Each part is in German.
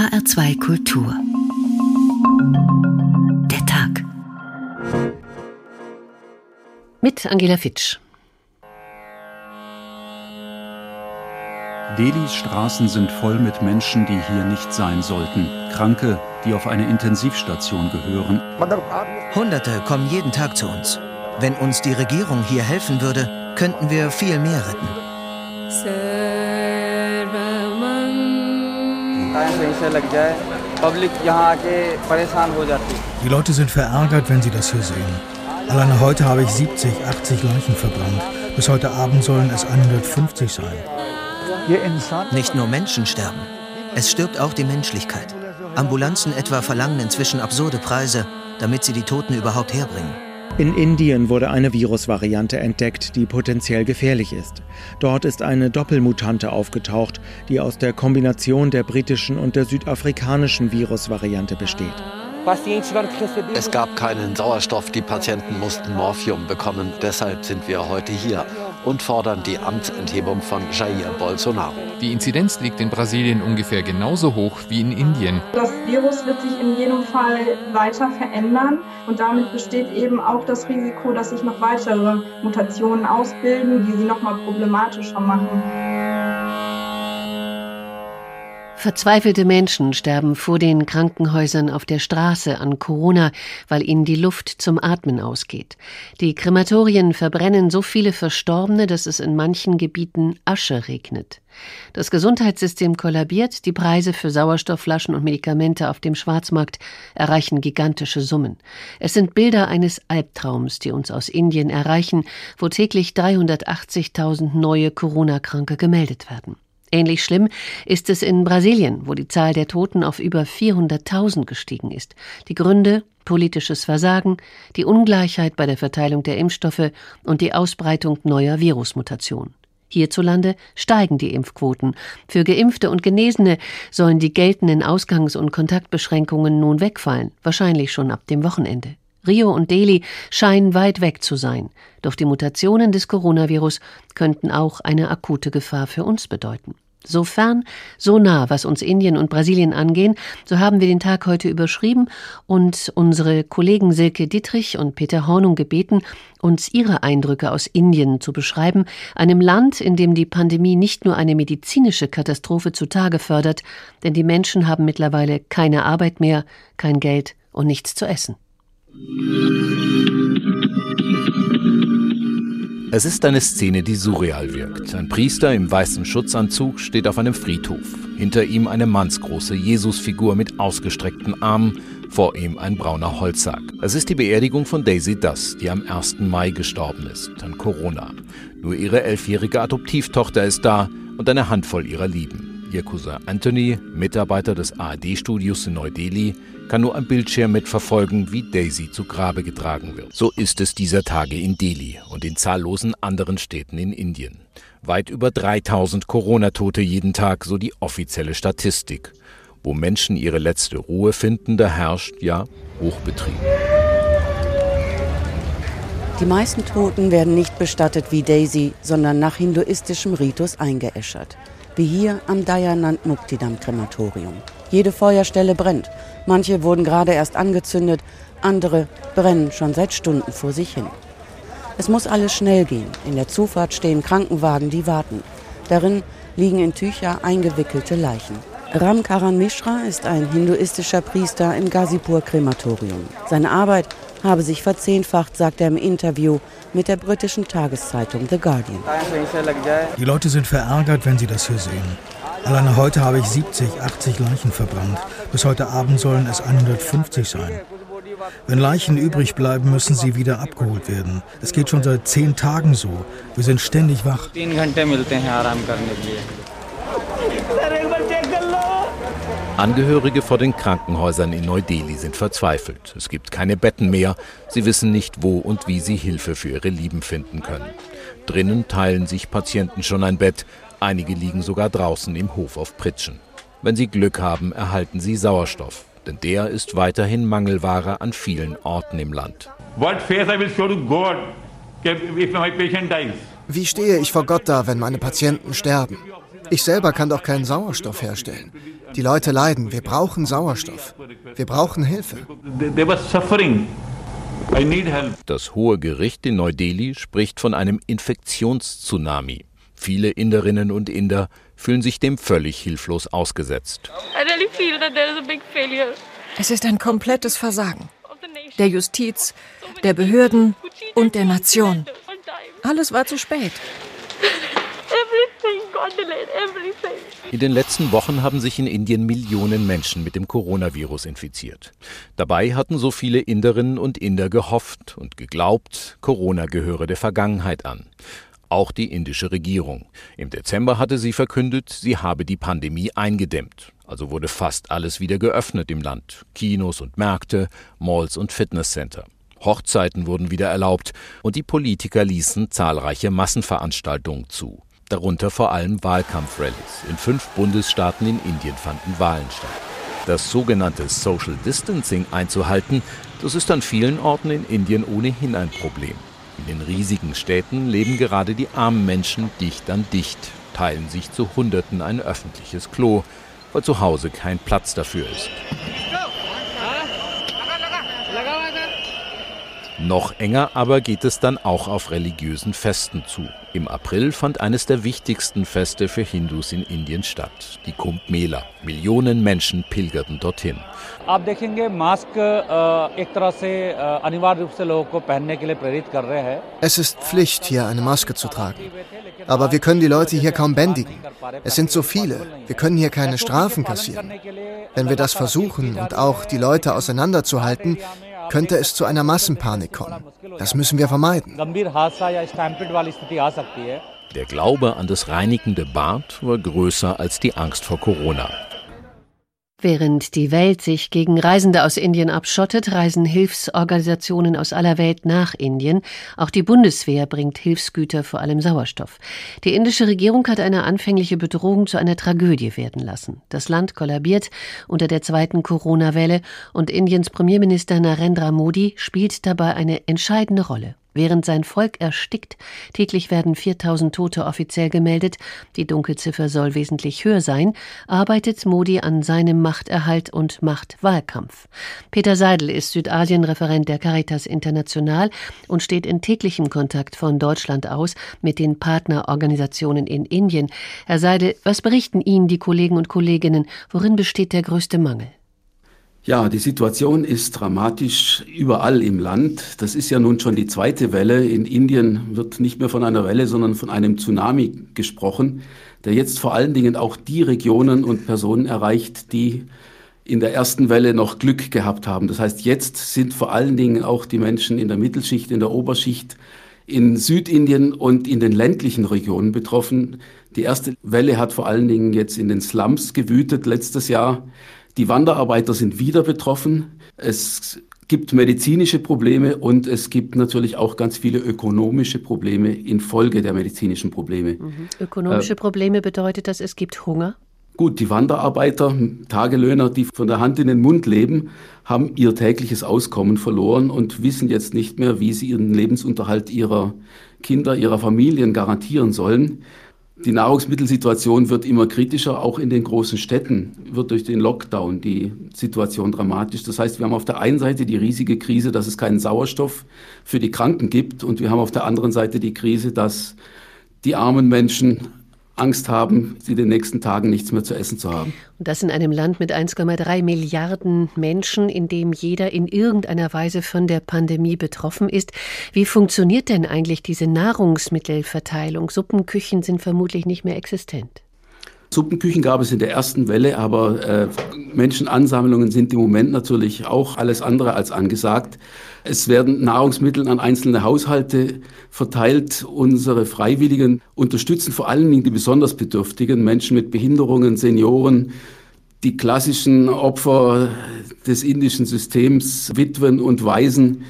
HR2 Kultur. Der Tag. Mit Angela Fitsch. Delis Straßen sind voll mit Menschen, die hier nicht sein sollten. Kranke, die auf eine Intensivstation gehören. Hunderte kommen jeden Tag zu uns. Wenn uns die Regierung hier helfen würde, könnten wir viel mehr retten. Die Leute sind verärgert, wenn sie das hier sehen. Alleine heute habe ich 70, 80 Leichen verbrannt. Bis heute Abend sollen es 150 sein. Nicht nur Menschen sterben, es stirbt auch die Menschlichkeit. Ambulanzen etwa verlangen inzwischen absurde Preise, damit sie die Toten überhaupt herbringen. In Indien wurde eine Virusvariante entdeckt, die potenziell gefährlich ist. Dort ist eine Doppelmutante aufgetaucht, die aus der Kombination der britischen und der südafrikanischen Virusvariante besteht. Es gab keinen Sauerstoff, die Patienten mussten Morphium bekommen. Deshalb sind wir heute hier und fordern die Amtsenthebung von Jair Bolsonaro. Die Inzidenz liegt in Brasilien ungefähr genauso hoch wie in Indien. Das Virus wird sich in jedem Fall weiter verändern und damit besteht eben auch das Risiko, dass sich noch weitere Mutationen ausbilden, die sie noch mal problematischer machen. Verzweifelte Menschen sterben vor den Krankenhäusern auf der Straße an Corona, weil ihnen die Luft zum Atmen ausgeht. Die Krematorien verbrennen so viele Verstorbene, dass es in manchen Gebieten Asche regnet. Das Gesundheitssystem kollabiert, die Preise für Sauerstoffflaschen und Medikamente auf dem Schwarzmarkt erreichen gigantische Summen. Es sind Bilder eines Albtraums, die uns aus Indien erreichen, wo täglich 380.000 neue Corona-Kranke gemeldet werden. Ähnlich schlimm ist es in Brasilien, wo die Zahl der Toten auf über 400.000 gestiegen ist. Die Gründe politisches Versagen, die Ungleichheit bei der Verteilung der Impfstoffe und die Ausbreitung neuer Virusmutationen. Hierzulande steigen die Impfquoten. Für Geimpfte und Genesene sollen die geltenden Ausgangs- und Kontaktbeschränkungen nun wegfallen, wahrscheinlich schon ab dem Wochenende. Rio und Delhi scheinen weit weg zu sein, doch die Mutationen des Coronavirus könnten auch eine akute Gefahr für uns bedeuten. So fern, so nah, was uns Indien und Brasilien angehen, so haben wir den Tag heute überschrieben und unsere Kollegen Silke Dietrich und Peter Hornung gebeten, uns ihre Eindrücke aus Indien zu beschreiben, einem Land, in dem die Pandemie nicht nur eine medizinische Katastrophe zutage fördert, denn die Menschen haben mittlerweile keine Arbeit mehr, kein Geld und nichts zu essen. Es ist eine Szene, die surreal wirkt. Ein Priester im weißen Schutzanzug steht auf einem Friedhof. Hinter ihm eine mannsgroße Jesusfigur mit ausgestreckten Armen, vor ihm ein brauner Holzsack. Es ist die Beerdigung von Daisy Duss, die am 1. Mai gestorben ist, an Corona. Nur ihre elfjährige Adoptivtochter ist da und eine Handvoll ihrer Lieben. Ihr Cousin Anthony, Mitarbeiter des ARD-Studios in Neu-Delhi, kann nur am Bildschirm mitverfolgen, wie Daisy zu Grabe getragen wird. So ist es dieser Tage in Delhi und in zahllosen anderen Städten in Indien. Weit über 3000 Corona-Tote jeden Tag, so die offizielle Statistik. Wo Menschen ihre letzte Ruhe finden, da herrscht ja Hochbetrieb. Die meisten Toten werden nicht bestattet wie Daisy, sondern nach hinduistischem Ritus eingeäschert wie hier am Dayanand Muktidam Krematorium. Jede Feuerstelle brennt. Manche wurden gerade erst angezündet, andere brennen schon seit Stunden vor sich hin. Es muss alles schnell gehen. In der Zufahrt stehen Krankenwagen, die warten. Darin liegen in Tücher eingewickelte Leichen. Ram Karan Mishra ist ein hinduistischer Priester im Ghazipur Krematorium. Seine Arbeit habe sich verzehnfacht, sagt er im Interview mit der britischen Tageszeitung The Guardian. Die Leute sind verärgert, wenn sie das hier sehen. Alleine heute habe ich 70, 80 Leichen verbrannt. Bis heute Abend sollen es 150 sein. Wenn Leichen übrig bleiben, müssen sie wieder abgeholt werden. Es geht schon seit zehn Tagen so. Wir sind ständig wach. Angehörige vor den Krankenhäusern in Neu-Delhi sind verzweifelt. Es gibt keine Betten mehr. Sie wissen nicht, wo und wie sie Hilfe für ihre Lieben finden können. Drinnen teilen sich Patienten schon ein Bett. Einige liegen sogar draußen im Hof auf Pritschen. Wenn sie Glück haben, erhalten sie Sauerstoff. Denn der ist weiterhin Mangelware an vielen Orten im Land. What face I will show to God if my patient dies? Wie stehe ich vor Gott da, wenn meine Patienten sterben? Ich selber kann doch keinen Sauerstoff herstellen. Die Leute leiden. Wir brauchen Sauerstoff. Wir brauchen Hilfe. Das Hohe Gericht in Neu-Delhi spricht von einem Infektionstsunami. Viele Inderinnen und Inder fühlen sich dem völlig hilflos ausgesetzt. Es ist ein komplettes Versagen. Der Justiz, der Behörden und der Nation. Alles war zu spät. In den letzten Wochen haben sich in Indien Millionen Menschen mit dem Coronavirus infiziert. Dabei hatten so viele Inderinnen und Inder gehofft und geglaubt, Corona gehöre der Vergangenheit an. Auch die indische Regierung. Im Dezember hatte sie verkündet, sie habe die Pandemie eingedämmt. Also wurde fast alles wieder geöffnet im Land. Kinos und Märkte, Malls und Fitnesscenter. Hochzeiten wurden wieder erlaubt und die Politiker ließen zahlreiche Massenveranstaltungen zu. Darunter vor allem Wahlkampfrallies. In fünf Bundesstaaten in Indien fanden Wahlen statt. Das sogenannte Social Distancing einzuhalten, das ist an vielen Orten in Indien ohnehin ein Problem. In den riesigen Städten leben gerade die armen Menschen dicht an dicht, teilen sich zu Hunderten ein öffentliches Klo, weil zu Hause kein Platz dafür ist. Noch enger aber geht es dann auch auf religiösen Festen zu. Im April fand eines der wichtigsten Feste für Hindus in Indien statt, die Kumbh Mela. Millionen Menschen pilgerten dorthin. Es ist Pflicht, hier eine Maske zu tragen. Aber wir können die Leute hier kaum bändigen. Es sind so viele. Wir können hier keine Strafen kassieren. Wenn wir das versuchen und auch die Leute auseinanderzuhalten, könnte es zu einer Massenpanik kommen. Das müssen wir vermeiden. Der Glaube an das reinigende Bad war größer als die Angst vor Corona. Während die Welt sich gegen Reisende aus Indien abschottet, reisen Hilfsorganisationen aus aller Welt nach Indien. Auch die Bundeswehr bringt Hilfsgüter, vor allem Sauerstoff. Die indische Regierung hat eine anfängliche Bedrohung zu einer Tragödie werden lassen. Das Land kollabiert unter der zweiten Corona-Welle und Indiens Premierminister Narendra Modi spielt dabei eine entscheidende Rolle. Während sein Volk erstickt, täglich werden 4000 Tote offiziell gemeldet, die Dunkelziffer soll wesentlich höher sein, arbeitet Modi an seinem Machterhalt und Machtwahlkampf. Peter Seidel ist Südasien-Referent der Caritas International und steht in täglichem Kontakt von Deutschland aus mit den Partnerorganisationen in Indien. Herr Seidel, was berichten Ihnen die Kollegen und Kolleginnen? Worin besteht der größte Mangel? Ja, die Situation ist dramatisch überall im Land. Das ist ja nun schon die zweite Welle. In Indien wird nicht mehr von einer Welle, sondern von einem Tsunami gesprochen, der jetzt vor allen Dingen auch die Regionen und Personen erreicht, die in der ersten Welle noch Glück gehabt haben. Das heißt, jetzt sind vor allen Dingen auch die Menschen in der Mittelschicht, in der Oberschicht, in Südindien und in den ländlichen Regionen betroffen. Die erste Welle hat vor allen Dingen jetzt in den Slums gewütet letztes Jahr. Die Wanderarbeiter sind wieder betroffen. Es gibt medizinische Probleme und es gibt natürlich auch ganz viele ökonomische Probleme infolge der medizinischen Probleme. Mhm. Ökonomische äh, Probleme bedeutet das, es gibt Hunger? Gut, die Wanderarbeiter, Tagelöhner, die von der Hand in den Mund leben, haben ihr tägliches Auskommen verloren und wissen jetzt nicht mehr, wie sie ihren Lebensunterhalt ihrer Kinder, ihrer Familien garantieren sollen. Die Nahrungsmittelsituation wird immer kritischer, auch in den großen Städten wird durch den Lockdown die Situation dramatisch. Das heißt, wir haben auf der einen Seite die riesige Krise, dass es keinen Sauerstoff für die Kranken gibt und wir haben auf der anderen Seite die Krise, dass die armen Menschen Angst haben, sie den nächsten Tagen nichts mehr zu essen zu haben. Und das in einem Land mit 1,3 Milliarden Menschen, in dem jeder in irgendeiner Weise von der Pandemie betroffen ist. Wie funktioniert denn eigentlich diese Nahrungsmittelverteilung? Suppenküchen sind vermutlich nicht mehr existent. Suppenküchen gab es in der ersten Welle, aber äh, Menschenansammlungen sind im Moment natürlich auch alles andere als angesagt. Es werden Nahrungsmittel an einzelne Haushalte verteilt. Unsere Freiwilligen unterstützen vor allen Dingen die besonders Bedürftigen, Menschen mit Behinderungen, Senioren, die klassischen Opfer des indischen Systems, Witwen und Waisen.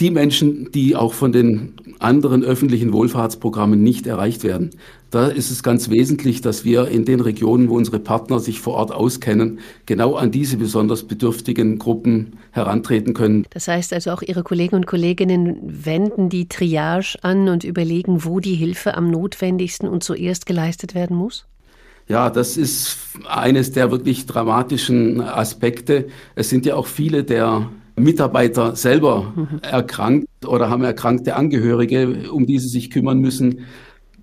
die Menschen, die auch von den anderen öffentlichen Wohlfahrtsprogrammen nicht erreicht werden. Da ist es ganz wesentlich, dass wir in den Regionen, wo unsere Partner sich vor Ort auskennen, genau an diese besonders bedürftigen Gruppen herantreten können. Das heißt also auch Ihre Kollegen und Kolleginnen wenden die Triage an und überlegen, wo die Hilfe am notwendigsten und zuerst geleistet werden muss? Ja, das ist eines der wirklich dramatischen Aspekte. Es sind ja auch viele der Mitarbeiter selber mhm. erkrankt oder haben erkrankte Angehörige, um die sie sich kümmern müssen.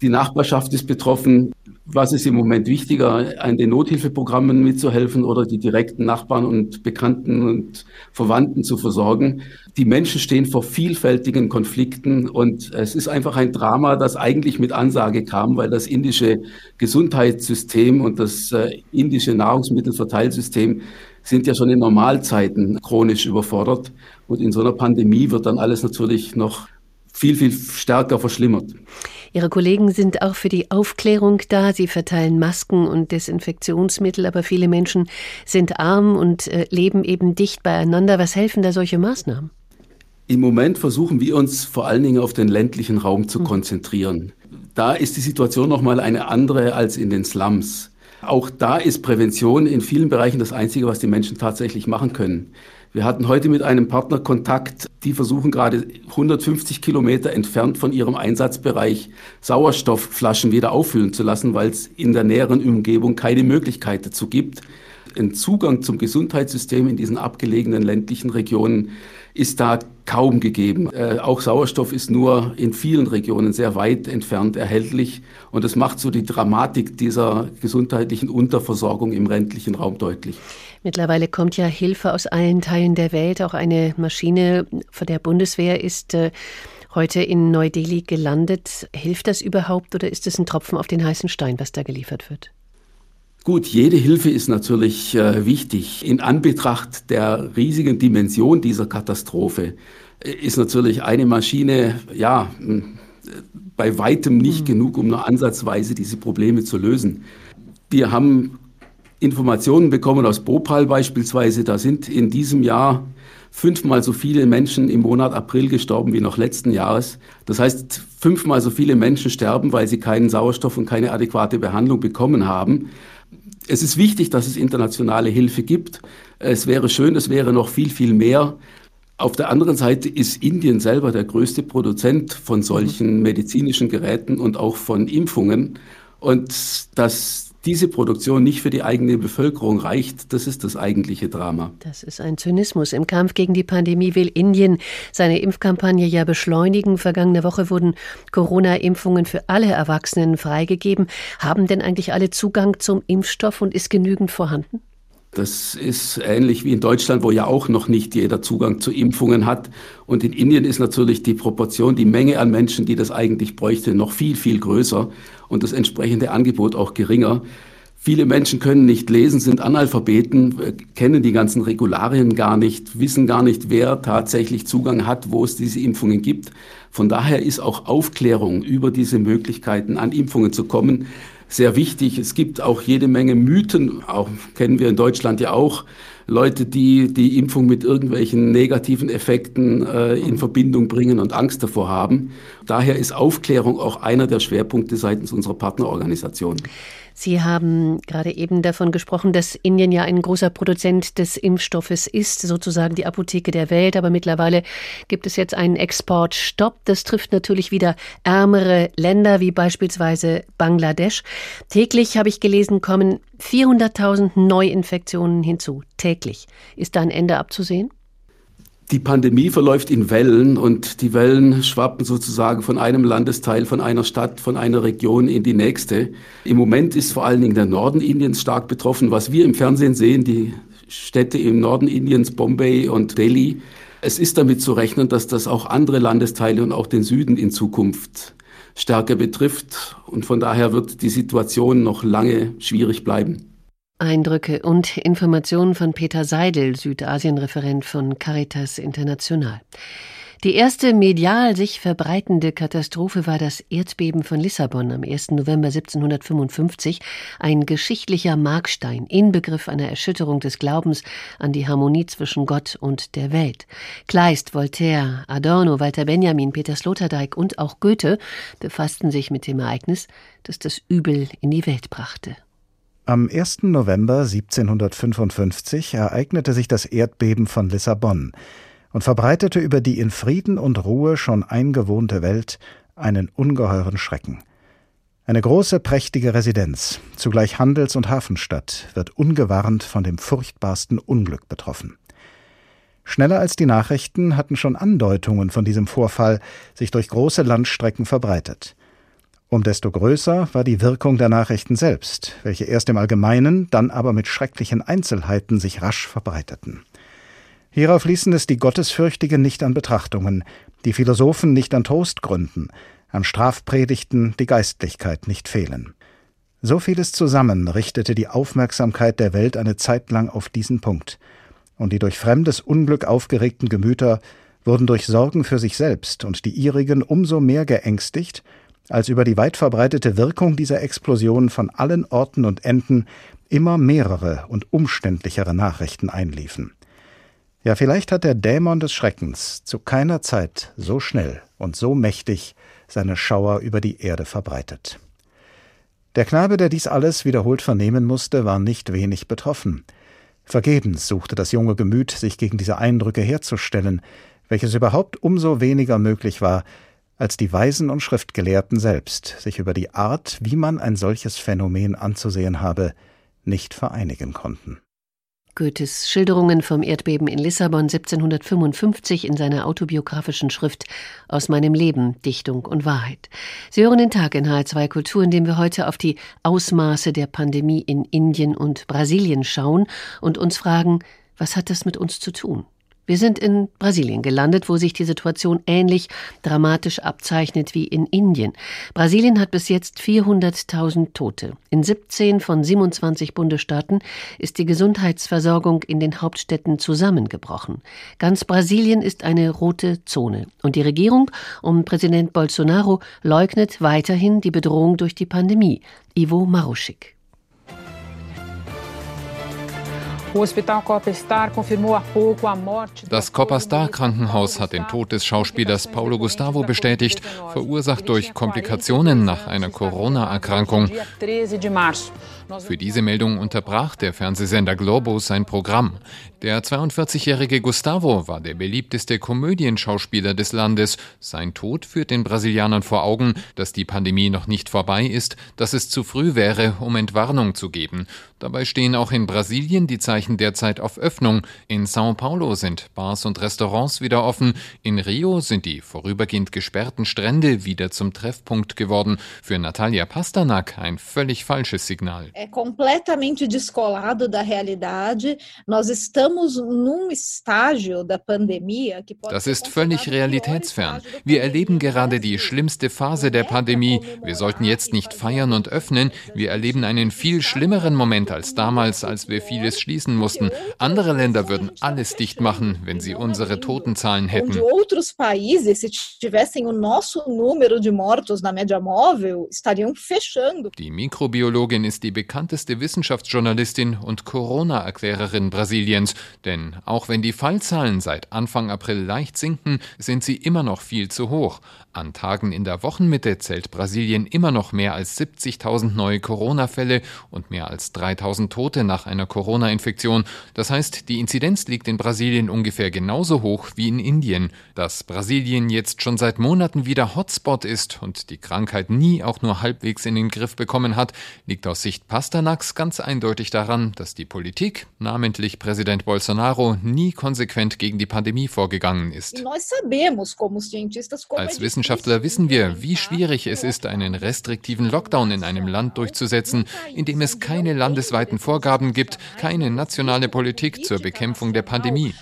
Die Nachbarschaft ist betroffen. Was ist im Moment wichtiger, an den Nothilfeprogrammen mitzuhelfen oder die direkten Nachbarn und Bekannten und Verwandten zu versorgen? Die Menschen stehen vor vielfältigen Konflikten und es ist einfach ein Drama, das eigentlich mit Ansage kam, weil das indische Gesundheitssystem und das äh, indische Nahrungsmittelverteilsystem sind ja schon in Normalzeiten chronisch überfordert. Und in so einer Pandemie wird dann alles natürlich noch viel, viel stärker verschlimmert. Ihre Kollegen sind auch für die Aufklärung da. Sie verteilen Masken und Desinfektionsmittel, aber viele Menschen sind arm und äh, leben eben dicht beieinander. Was helfen da solche Maßnahmen? Im Moment versuchen wir uns vor allen Dingen auf den ländlichen Raum zu hm. konzentrieren. Da ist die Situation noch mal eine andere als in den Slums. Auch da ist Prävention in vielen Bereichen das Einzige, was die Menschen tatsächlich machen können. Wir hatten heute mit einem Partner Kontakt, die versuchen gerade 150 Kilometer entfernt von ihrem Einsatzbereich Sauerstoffflaschen wieder auffüllen zu lassen, weil es in der näheren Umgebung keine Möglichkeit dazu gibt. Ein Zugang zum Gesundheitssystem in diesen abgelegenen ländlichen Regionen ist da kaum gegeben. Äh, auch Sauerstoff ist nur in vielen Regionen sehr weit entfernt erhältlich und das macht so die Dramatik dieser gesundheitlichen Unterversorgung im ländlichen Raum deutlich. Mittlerweile kommt ja Hilfe aus allen Teilen der Welt. Auch eine Maschine von der Bundeswehr ist äh, heute in Neu-Delhi gelandet. Hilft das überhaupt oder ist es ein Tropfen auf den heißen Stein, was da geliefert wird? Gut, jede Hilfe ist natürlich äh, wichtig. In Anbetracht der riesigen Dimension dieser Katastrophe äh, ist natürlich eine Maschine, ja, bei weitem nicht mhm. genug, um nur ansatzweise diese Probleme zu lösen. Wir haben Informationen bekommen aus Bhopal beispielsweise. Da sind in diesem Jahr fünfmal so viele Menschen im Monat April gestorben wie noch letzten Jahres. Das heißt, fünfmal so viele Menschen sterben, weil sie keinen Sauerstoff und keine adäquate Behandlung bekommen haben. Es ist wichtig, dass es internationale Hilfe gibt. Es wäre schön, es wäre noch viel, viel mehr. Auf der anderen Seite ist Indien selber der größte Produzent von solchen medizinischen Geräten und auch von Impfungen. Und dass diese Produktion nicht für die eigene Bevölkerung reicht, das ist das eigentliche Drama. Das ist ein Zynismus. Im Kampf gegen die Pandemie will Indien seine Impfkampagne ja beschleunigen. Vergangene Woche wurden Corona-Impfungen für alle Erwachsenen freigegeben. Haben denn eigentlich alle Zugang zum Impfstoff und ist genügend vorhanden? Das ist ähnlich wie in Deutschland, wo ja auch noch nicht jeder Zugang zu Impfungen hat. Und in Indien ist natürlich die Proportion, die Menge an Menschen, die das eigentlich bräuchte, noch viel, viel größer und das entsprechende Angebot auch geringer. Viele Menschen können nicht lesen, sind Analphabeten, äh, kennen die ganzen Regularien gar nicht, wissen gar nicht, wer tatsächlich Zugang hat, wo es diese Impfungen gibt. Von daher ist auch Aufklärung über diese Möglichkeiten, an Impfungen zu kommen, sehr wichtig. Es gibt auch jede Menge Mythen, auch kennen wir in Deutschland ja auch. Leute, die die Impfung mit irgendwelchen negativen Effekten äh, in Verbindung bringen und Angst davor haben. Daher ist Aufklärung auch einer der Schwerpunkte seitens unserer Partnerorganisation. Sie haben gerade eben davon gesprochen, dass Indien ja ein großer Produzent des Impfstoffes ist, sozusagen die Apotheke der Welt. Aber mittlerweile gibt es jetzt einen Exportstopp. Das trifft natürlich wieder ärmere Länder wie beispielsweise Bangladesch. Täglich habe ich gelesen, kommen 400.000 Neuinfektionen hinzu. Täglich. Ist da ein Ende abzusehen? Die Pandemie verläuft in Wellen und die Wellen schwappen sozusagen von einem Landesteil, von einer Stadt, von einer Region in die nächste. Im Moment ist vor allen Dingen der Norden Indiens stark betroffen. Was wir im Fernsehen sehen, die Städte im Norden Indiens, Bombay und Delhi, es ist damit zu rechnen, dass das auch andere Landesteile und auch den Süden in Zukunft stärker betrifft. Und von daher wird die Situation noch lange schwierig bleiben. Eindrücke und Informationen von Peter Seidel, Südasien-Referent von Caritas International. Die erste medial sich verbreitende Katastrophe war das Erdbeben von Lissabon am 1. November 1755, ein geschichtlicher Markstein, Inbegriff einer Erschütterung des Glaubens an die Harmonie zwischen Gott und der Welt. Kleist, Voltaire, Adorno, Walter Benjamin, Peter Sloterdijk und auch Goethe befassten sich mit dem Ereignis, das das Übel in die Welt brachte. Am 1. November 1755 ereignete sich das Erdbeben von Lissabon und verbreitete über die in Frieden und Ruhe schon eingewohnte Welt einen ungeheuren Schrecken. Eine große, prächtige Residenz, zugleich Handels- und Hafenstadt, wird ungewarnt von dem furchtbarsten Unglück betroffen. Schneller als die Nachrichten hatten schon Andeutungen von diesem Vorfall sich durch große Landstrecken verbreitet. Um desto größer war die Wirkung der Nachrichten selbst, welche erst im Allgemeinen, dann aber mit schrecklichen Einzelheiten sich rasch verbreiteten. Hierauf ließen es die Gottesfürchtigen nicht an Betrachtungen, die Philosophen nicht an Trostgründen, an Strafpredigten die Geistlichkeit nicht fehlen. So vieles zusammen richtete die Aufmerksamkeit der Welt eine Zeit lang auf diesen Punkt, und die durch fremdes Unglück aufgeregten Gemüter wurden durch Sorgen für sich selbst und die ihrigen umso mehr geängstigt, als über die weit verbreitete Wirkung dieser Explosion von allen Orten und Enden immer mehrere und umständlichere Nachrichten einliefen. Ja, vielleicht hat der Dämon des Schreckens zu keiner Zeit so schnell und so mächtig seine Schauer über die Erde verbreitet. Der Knabe, der dies alles wiederholt vernehmen musste, war nicht wenig betroffen. Vergebens suchte das junge Gemüt, sich gegen diese Eindrücke herzustellen, welches überhaupt umso weniger möglich war, als die Weisen und Schriftgelehrten selbst sich über die Art, wie man ein solches Phänomen anzusehen habe, nicht vereinigen konnten. Goethes Schilderungen vom Erdbeben in Lissabon 1755 in seiner autobiografischen Schrift Aus meinem Leben, Dichtung und Wahrheit. Sie hören den Tag in H2 Kultur, in dem wir heute auf die Ausmaße der Pandemie in Indien und Brasilien schauen und uns fragen, was hat das mit uns zu tun? Wir sind in Brasilien gelandet, wo sich die Situation ähnlich dramatisch abzeichnet wie in Indien. Brasilien hat bis jetzt 400.000 Tote. In 17 von 27 Bundesstaaten ist die Gesundheitsversorgung in den Hauptstädten zusammengebrochen. Ganz Brasilien ist eine rote Zone. Und die Regierung um Präsident Bolsonaro leugnet weiterhin die Bedrohung durch die Pandemie. Ivo Maruschik. Das Copperstar Krankenhaus hat den Tod des Schauspielers Paulo Gustavo bestätigt, verursacht durch Komplikationen nach einer Corona-Erkrankung. Für diese Meldung unterbrach der Fernsehsender Globo sein Programm. Der 42-jährige Gustavo war der beliebteste Komödienschauspieler des Landes. Sein Tod führt den Brasilianern vor Augen, dass die Pandemie noch nicht vorbei ist, dass es zu früh wäre, um Entwarnung zu geben. Dabei stehen auch in Brasilien die Zeichen derzeit auf Öffnung. In São Paulo sind Bars und Restaurants wieder offen. In Rio sind die vorübergehend gesperrten Strände wieder zum Treffpunkt geworden. Für Natalia Pasternak ein völlig falsches Signal. É completamente descolado da realidade. Nós estamos num estágio da pandemia que Das ist völlig realitätsfern. Wir erleben gerade die schlimmste Phase der Pandemie. Wir sollten jetzt nicht feiern und öffnen. Wir erleben einen viel schlimmeren Moment als damals, als wir vieles schließen mussten. Andere Länder würden alles dicht machen, wenn sie unsere Totenzahlen hätten. outros países, se tivessem o nosso número de mortos na média móvel, estariam fechando. Die Mikrobiologin ist die bekannteste Wissenschaftsjournalistin und Corona-Erklärerin Brasiliens. Denn auch wenn die Fallzahlen seit Anfang April leicht sinken, sind sie immer noch viel zu hoch. An Tagen in der Wochenmitte zählt Brasilien immer noch mehr als 70.000 neue Corona-Fälle und mehr als 3.000 Tote nach einer Corona-Infektion. Das heißt, die Inzidenz liegt in Brasilien ungefähr genauso hoch wie in Indien. Dass Brasilien jetzt schon seit Monaten wieder Hotspot ist und die Krankheit nie auch nur halbwegs in den Griff bekommen hat, liegt aus Sicht Pasternaks ganz eindeutig daran, dass die Politik, namentlich Präsident Bolsonaro, nie konsequent gegen die Pandemie vorgegangen ist. Als Wissenschaftler wissen wir, wie schwierig es ist, einen restriktiven Lockdown in einem Land durchzusetzen, in dem es keine landesweiten Vorgaben gibt, keine nationale Politik zur Bekämpfung der Pandemie.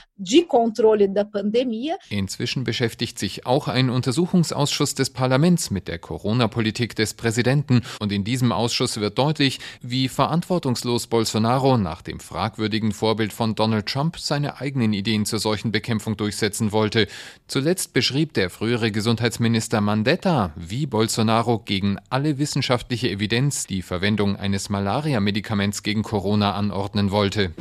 Inzwischen beschäftigt sich auch ein Untersuchungsausschuss des Parlaments mit der Corona-Politik des Präsidenten und in diesem Ausschuss wird deutlich, Wie verantwortungslos Bolsonaro nach dem fragwürdigen Vorbild von Donald Trump seine eigenen Ideen zur Seuchenbekämpfung durchsetzen wollte. Zuletzt beschrieb der frühere Gesundheitsminister Mandetta, wie Bolsonaro gegen alle wissenschaftliche Evidenz die Verwendung eines Malaria-Medikaments gegen Corona anordnen wollte.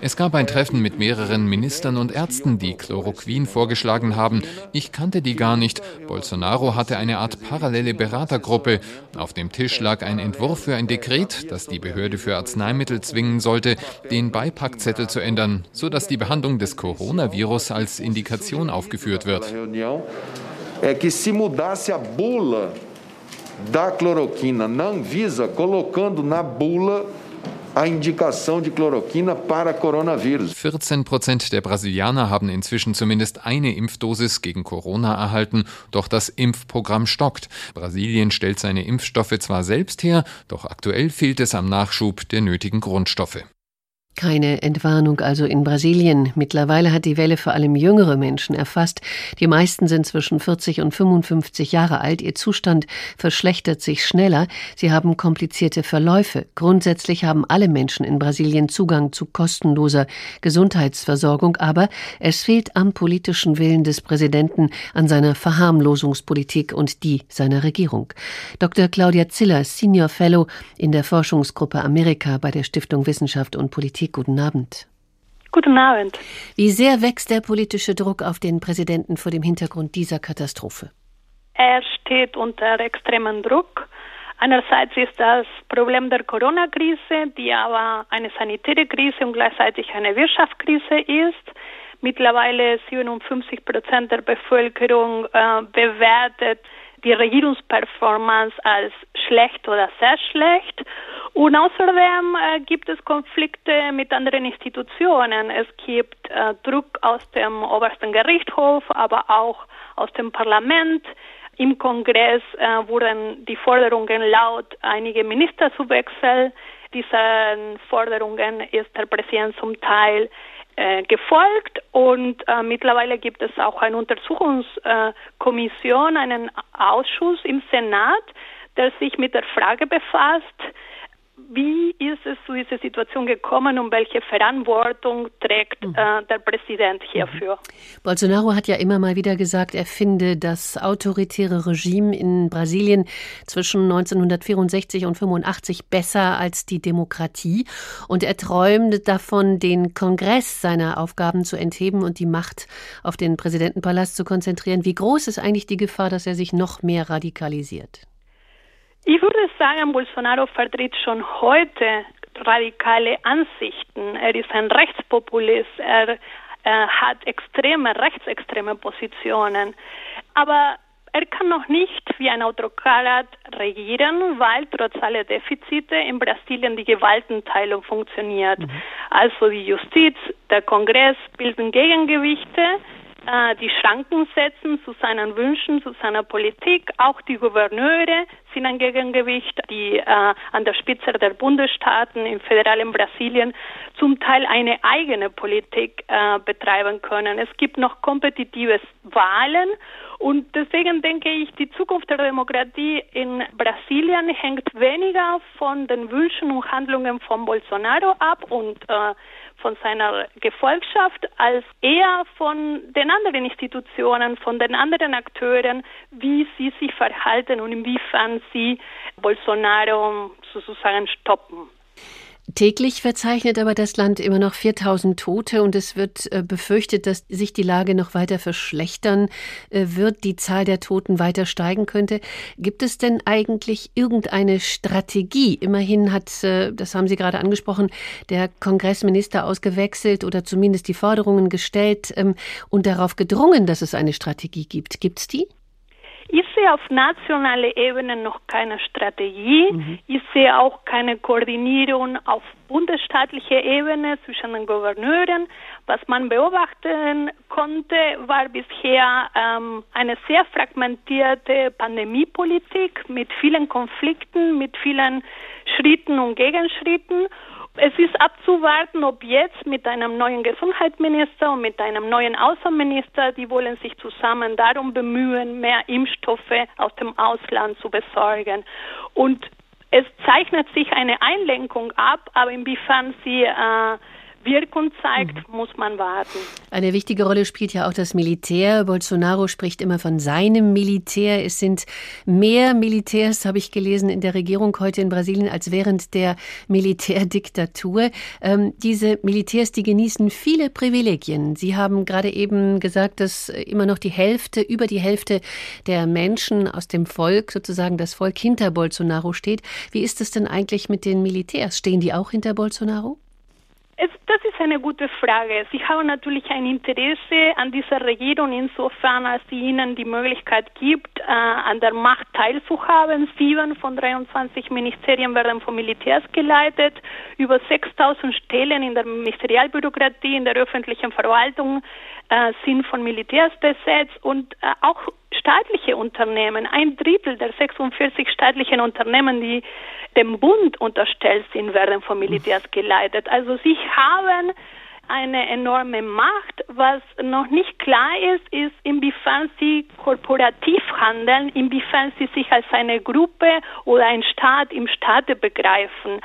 Es gab ein Treffen mit mehreren Ministern und Ärzten, die Chloroquin vorgeschlagen haben. Ich kannte die gar nicht. Bolsonaro hatte eine Art parallele Beratergruppe. Auf dem Tisch lag ein Entwurf für ein Dekret, das die Behörde für Arzneimittel zwingen sollte, den Beipackzettel zu ändern, sodass die Behandlung des Coronavirus als Indikation aufgeführt wird. da cloroquina na Anvisa, colocando na bula a indicação de cloroquina para coronavírus. 14 Prozent der Brasilianer haben inzwischen zumindest eine Impfdosis gegen Corona erhalten, doch das Impfprogramm stockt. Brasilien stellt seine Impfstoffe zwar selbst her, doch aktuell fehlt es am Nachschub der nötigen Grundstoffe. Keine Entwarnung also in Brasilien. Mittlerweile hat die Welle vor allem jüngere Menschen erfasst. Die meisten sind zwischen 40 und 55 Jahre alt. Ihr Zustand verschlechtert sich schneller. Sie haben komplizierte Verläufe. Grundsätzlich haben alle Menschen in Brasilien Zugang zu kostenloser Gesundheitsversorgung, aber es fehlt am politischen Willen des Präsidenten, an seiner Verharmlosungspolitik und die seiner Regierung. Dr. Claudia Ziller, Senior Fellow in der Forschungsgruppe Amerika bei der Stiftung Wissenschaft und Politik Guten Abend. Guten Abend. Wie sehr wächst der politische Druck auf den Präsidenten vor dem Hintergrund dieser Katastrophe? Er steht unter extremem Druck. Einerseits ist das Problem der Corona-Krise, die aber eine sanitäre Krise und gleichzeitig eine Wirtschaftskrise ist. Mittlerweile 57 Prozent der Bevölkerung äh, bewertet die Regierungsperformance als schlecht oder sehr schlecht. Und außerdem äh, gibt es Konflikte mit anderen Institutionen. Es gibt äh, Druck aus dem obersten Gerichtshof, aber auch aus dem Parlament. Im Kongress äh, wurden die Forderungen laut, einige Minister zu wechseln. Diesen Forderungen ist der Präsident zum Teil äh, gefolgt und äh, mittlerweile gibt es auch eine Untersuchungskommission, einen Ausschuss im Senat, der sich mit der Frage befasst, wie ist es zu dieser Situation gekommen und welche Verantwortung trägt mhm. äh, der Präsident hierfür? Mhm. Bolsonaro hat ja immer mal wieder gesagt, er finde das autoritäre Regime in Brasilien zwischen 1964 und 85 besser als die Demokratie und er träumt davon, den Kongress seiner Aufgaben zu entheben und die Macht auf den Präsidentenpalast zu konzentrieren. Wie groß ist eigentlich die Gefahr, dass er sich noch mehr radikalisiert? Ich würde sagen, Bolsonaro vertritt schon heute radikale Ansichten. Er ist ein Rechtspopulist. Er, er hat extreme, rechtsextreme Positionen. Aber er kann noch nicht wie ein Autokrat regieren, weil trotz aller Defizite in Brasilien die Gewaltenteilung funktioniert. Mhm. Also die Justiz, der Kongress bilden Gegengewichte äh, die Schranken setzen zu seinen Wünschen, zu seiner Politik. Auch die Gouverneure ein Gegengewicht, die äh, an der Spitze der Bundesstaaten im föderalen Brasilien zum Teil eine eigene Politik äh, betreiben können. Es gibt noch kompetitive Wahlen und deswegen denke ich, die Zukunft der Demokratie in Brasilien hängt weniger von den Wünschen und Handlungen von Bolsonaro ab und äh, von seiner Gefolgschaft als eher von den anderen Institutionen, von den anderen Akteuren, wie sie sich verhalten und inwiefern sie Bolsonaro sozusagen stoppen. Täglich verzeichnet aber das Land immer noch 4000 Tote und es wird äh, befürchtet, dass sich die Lage noch weiter verschlechtern äh, wird, die Zahl der Toten weiter steigen könnte. Gibt es denn eigentlich irgendeine Strategie? Immerhin hat, äh, das haben Sie gerade angesprochen, der Kongressminister ausgewechselt oder zumindest die Forderungen gestellt ähm, und darauf gedrungen, dass es eine Strategie gibt. Gibt es die? Ich sehe auf nationaler Ebene noch keine Strategie. Mhm. Ich sehe auch keine Koordinierung auf bundesstaatlicher Ebene zwischen den Gouverneuren. Was man beobachten konnte, war bisher ähm, eine sehr fragmentierte Pandemiepolitik mit vielen Konflikten, mit vielen Schritten und Gegenschritten. Es ist abzuwarten, ob jetzt mit einem neuen Gesundheitsminister und mit einem neuen Außenminister, die wollen sich zusammen darum bemühen, mehr Impfstoffe aus dem Ausland zu besorgen. Und es zeichnet sich eine Einlenkung ab, aber inwiefern sie äh, Wirkung zeigt, mhm. muss man warten. Eine wichtige Rolle spielt ja auch das Militär. Bolsonaro spricht immer von seinem Militär. Es sind mehr Militärs, habe ich gelesen, in der Regierung heute in Brasilien als während der Militärdiktatur. Ähm, diese Militärs, die genießen viele Privilegien. Sie haben gerade eben gesagt, dass immer noch die Hälfte, über die Hälfte der Menschen aus dem Volk, sozusagen das Volk hinter Bolsonaro steht. Wie ist es denn eigentlich mit den Militärs? Stehen die auch hinter Bolsonaro? Es, das ist eine gute Frage. Sie haben natürlich ein Interesse an dieser Regierung insofern, als sie ihnen die Möglichkeit gibt, äh, an der Macht teilzuhaben. Sieben von 23 Ministerien werden von Militärs geleitet. Über 6000 Stellen in der Ministerialbürokratie, in der öffentlichen Verwaltung äh, sind von Militärs besetzt und äh, auch staatliche Unternehmen, ein Drittel der 46 staatlichen Unternehmen, die dem Bund unterstellt sind, werden von Militärs geleitet. Also sie haben eine enorme Macht. Was noch nicht klar ist, ist, inwiefern sie korporativ handeln, inwiefern sie sich als eine Gruppe oder ein Staat im Staate begreifen.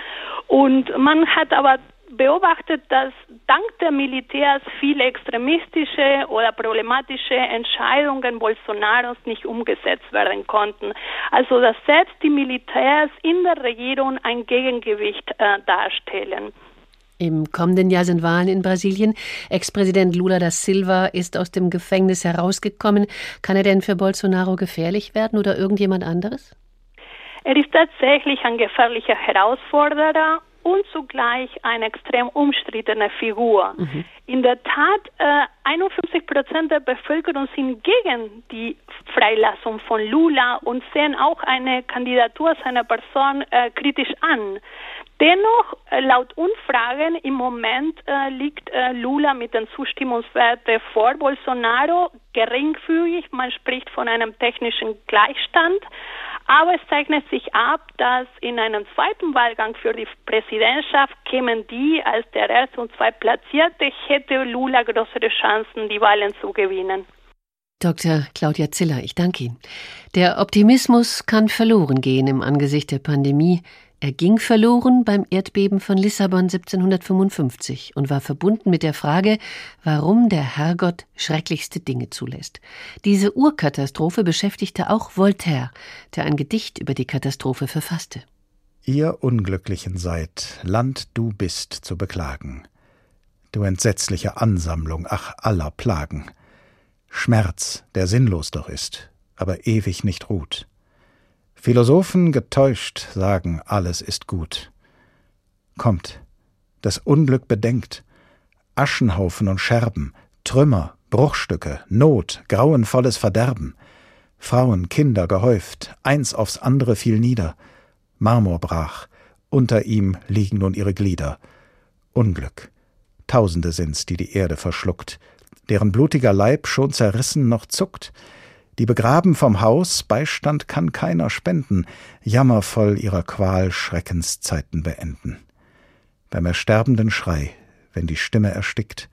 Und man hat aber beobachtet, dass dank der Militärs viele extremistische oder problematische Entscheidungen Bolsonaros nicht umgesetzt werden konnten. Also dass selbst die Militärs in der Regierung ein Gegengewicht äh, darstellen. Im kommenden Jahr sind Wahlen in Brasilien. Ex-Präsident Lula da Silva ist aus dem Gefängnis herausgekommen. Kann er denn für Bolsonaro gefährlich werden oder irgendjemand anderes? Er ist tatsächlich ein gefährlicher Herausforderer und zugleich eine extrem umstrittene Figur. Mhm. In der Tat, äh, 51 Prozent der Bevölkerung sind gegen die Freilassung von Lula und sehen auch eine Kandidatur seiner Person äh, kritisch an. Dennoch, äh, laut Umfragen im Moment äh, liegt äh, Lula mit den Zustimmungswerten vor Bolsonaro geringfügig. Man spricht von einem technischen Gleichstand. Aber es zeichnet sich ab, dass in einem zweiten Wahlgang für die Präsidentschaft kämen die als der erste und zweitplatzierte, hätte Lula größere Chancen, die Wahlen zu gewinnen. Dr. Claudia Ziller, ich danke Ihnen. Der Optimismus kann verloren gehen im Angesicht der Pandemie. Er ging verloren beim Erdbeben von Lissabon 1755 und war verbunden mit der Frage, warum der Herrgott schrecklichste Dinge zulässt. Diese Urkatastrophe beschäftigte auch Voltaire, der ein Gedicht über die Katastrophe verfasste. Ihr Unglücklichen seid, Land du bist zu beklagen. Du entsetzliche Ansammlung, ach aller Plagen. Schmerz, der sinnlos doch ist, aber ewig nicht ruht Philosophen getäuscht sagen, alles ist gut. Kommt, das Unglück bedenkt, Aschenhaufen und Scherben, Trümmer, Bruchstücke, Not, grauenvolles Verderben, Frauen, Kinder gehäuft, eins aufs andere fiel nieder, Marmor brach, unter ihm liegen nun ihre Glieder. Unglück, Tausende sind's, die die Erde verschluckt, deren blutiger Leib schon zerrissen noch zuckt, die begraben vom Haus, Beistand kann keiner spenden, jammervoll ihrer Qual Schreckenszeiten beenden. Beim ersterbenden Schrei, wenn die Stimme erstickt,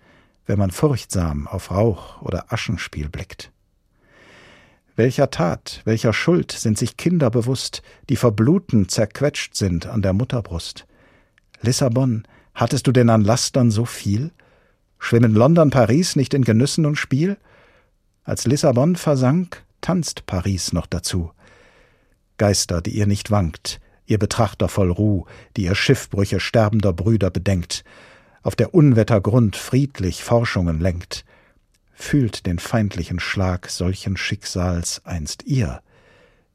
wenn man furchtsam auf Rauch oder Aschenspiel blickt. Welcher Tat, welcher Schuld sind sich Kinder bewusst, die verbluten zerquetscht sind an der Mutterbrust? Lissabon, hattest du denn an Lastern so viel? Schwimmen London, Paris nicht in Genüssen und Spiel? Als Lissabon versank, tanzt Paris noch dazu. Geister, die ihr nicht wankt, ihr Betrachter voll Ruh, die ihr Schiffbrüche sterbender Brüder bedenkt, auf der Unwetter Grund friedlich Forschungen lenkt, fühlt den feindlichen Schlag solchen Schicksals einst ihr,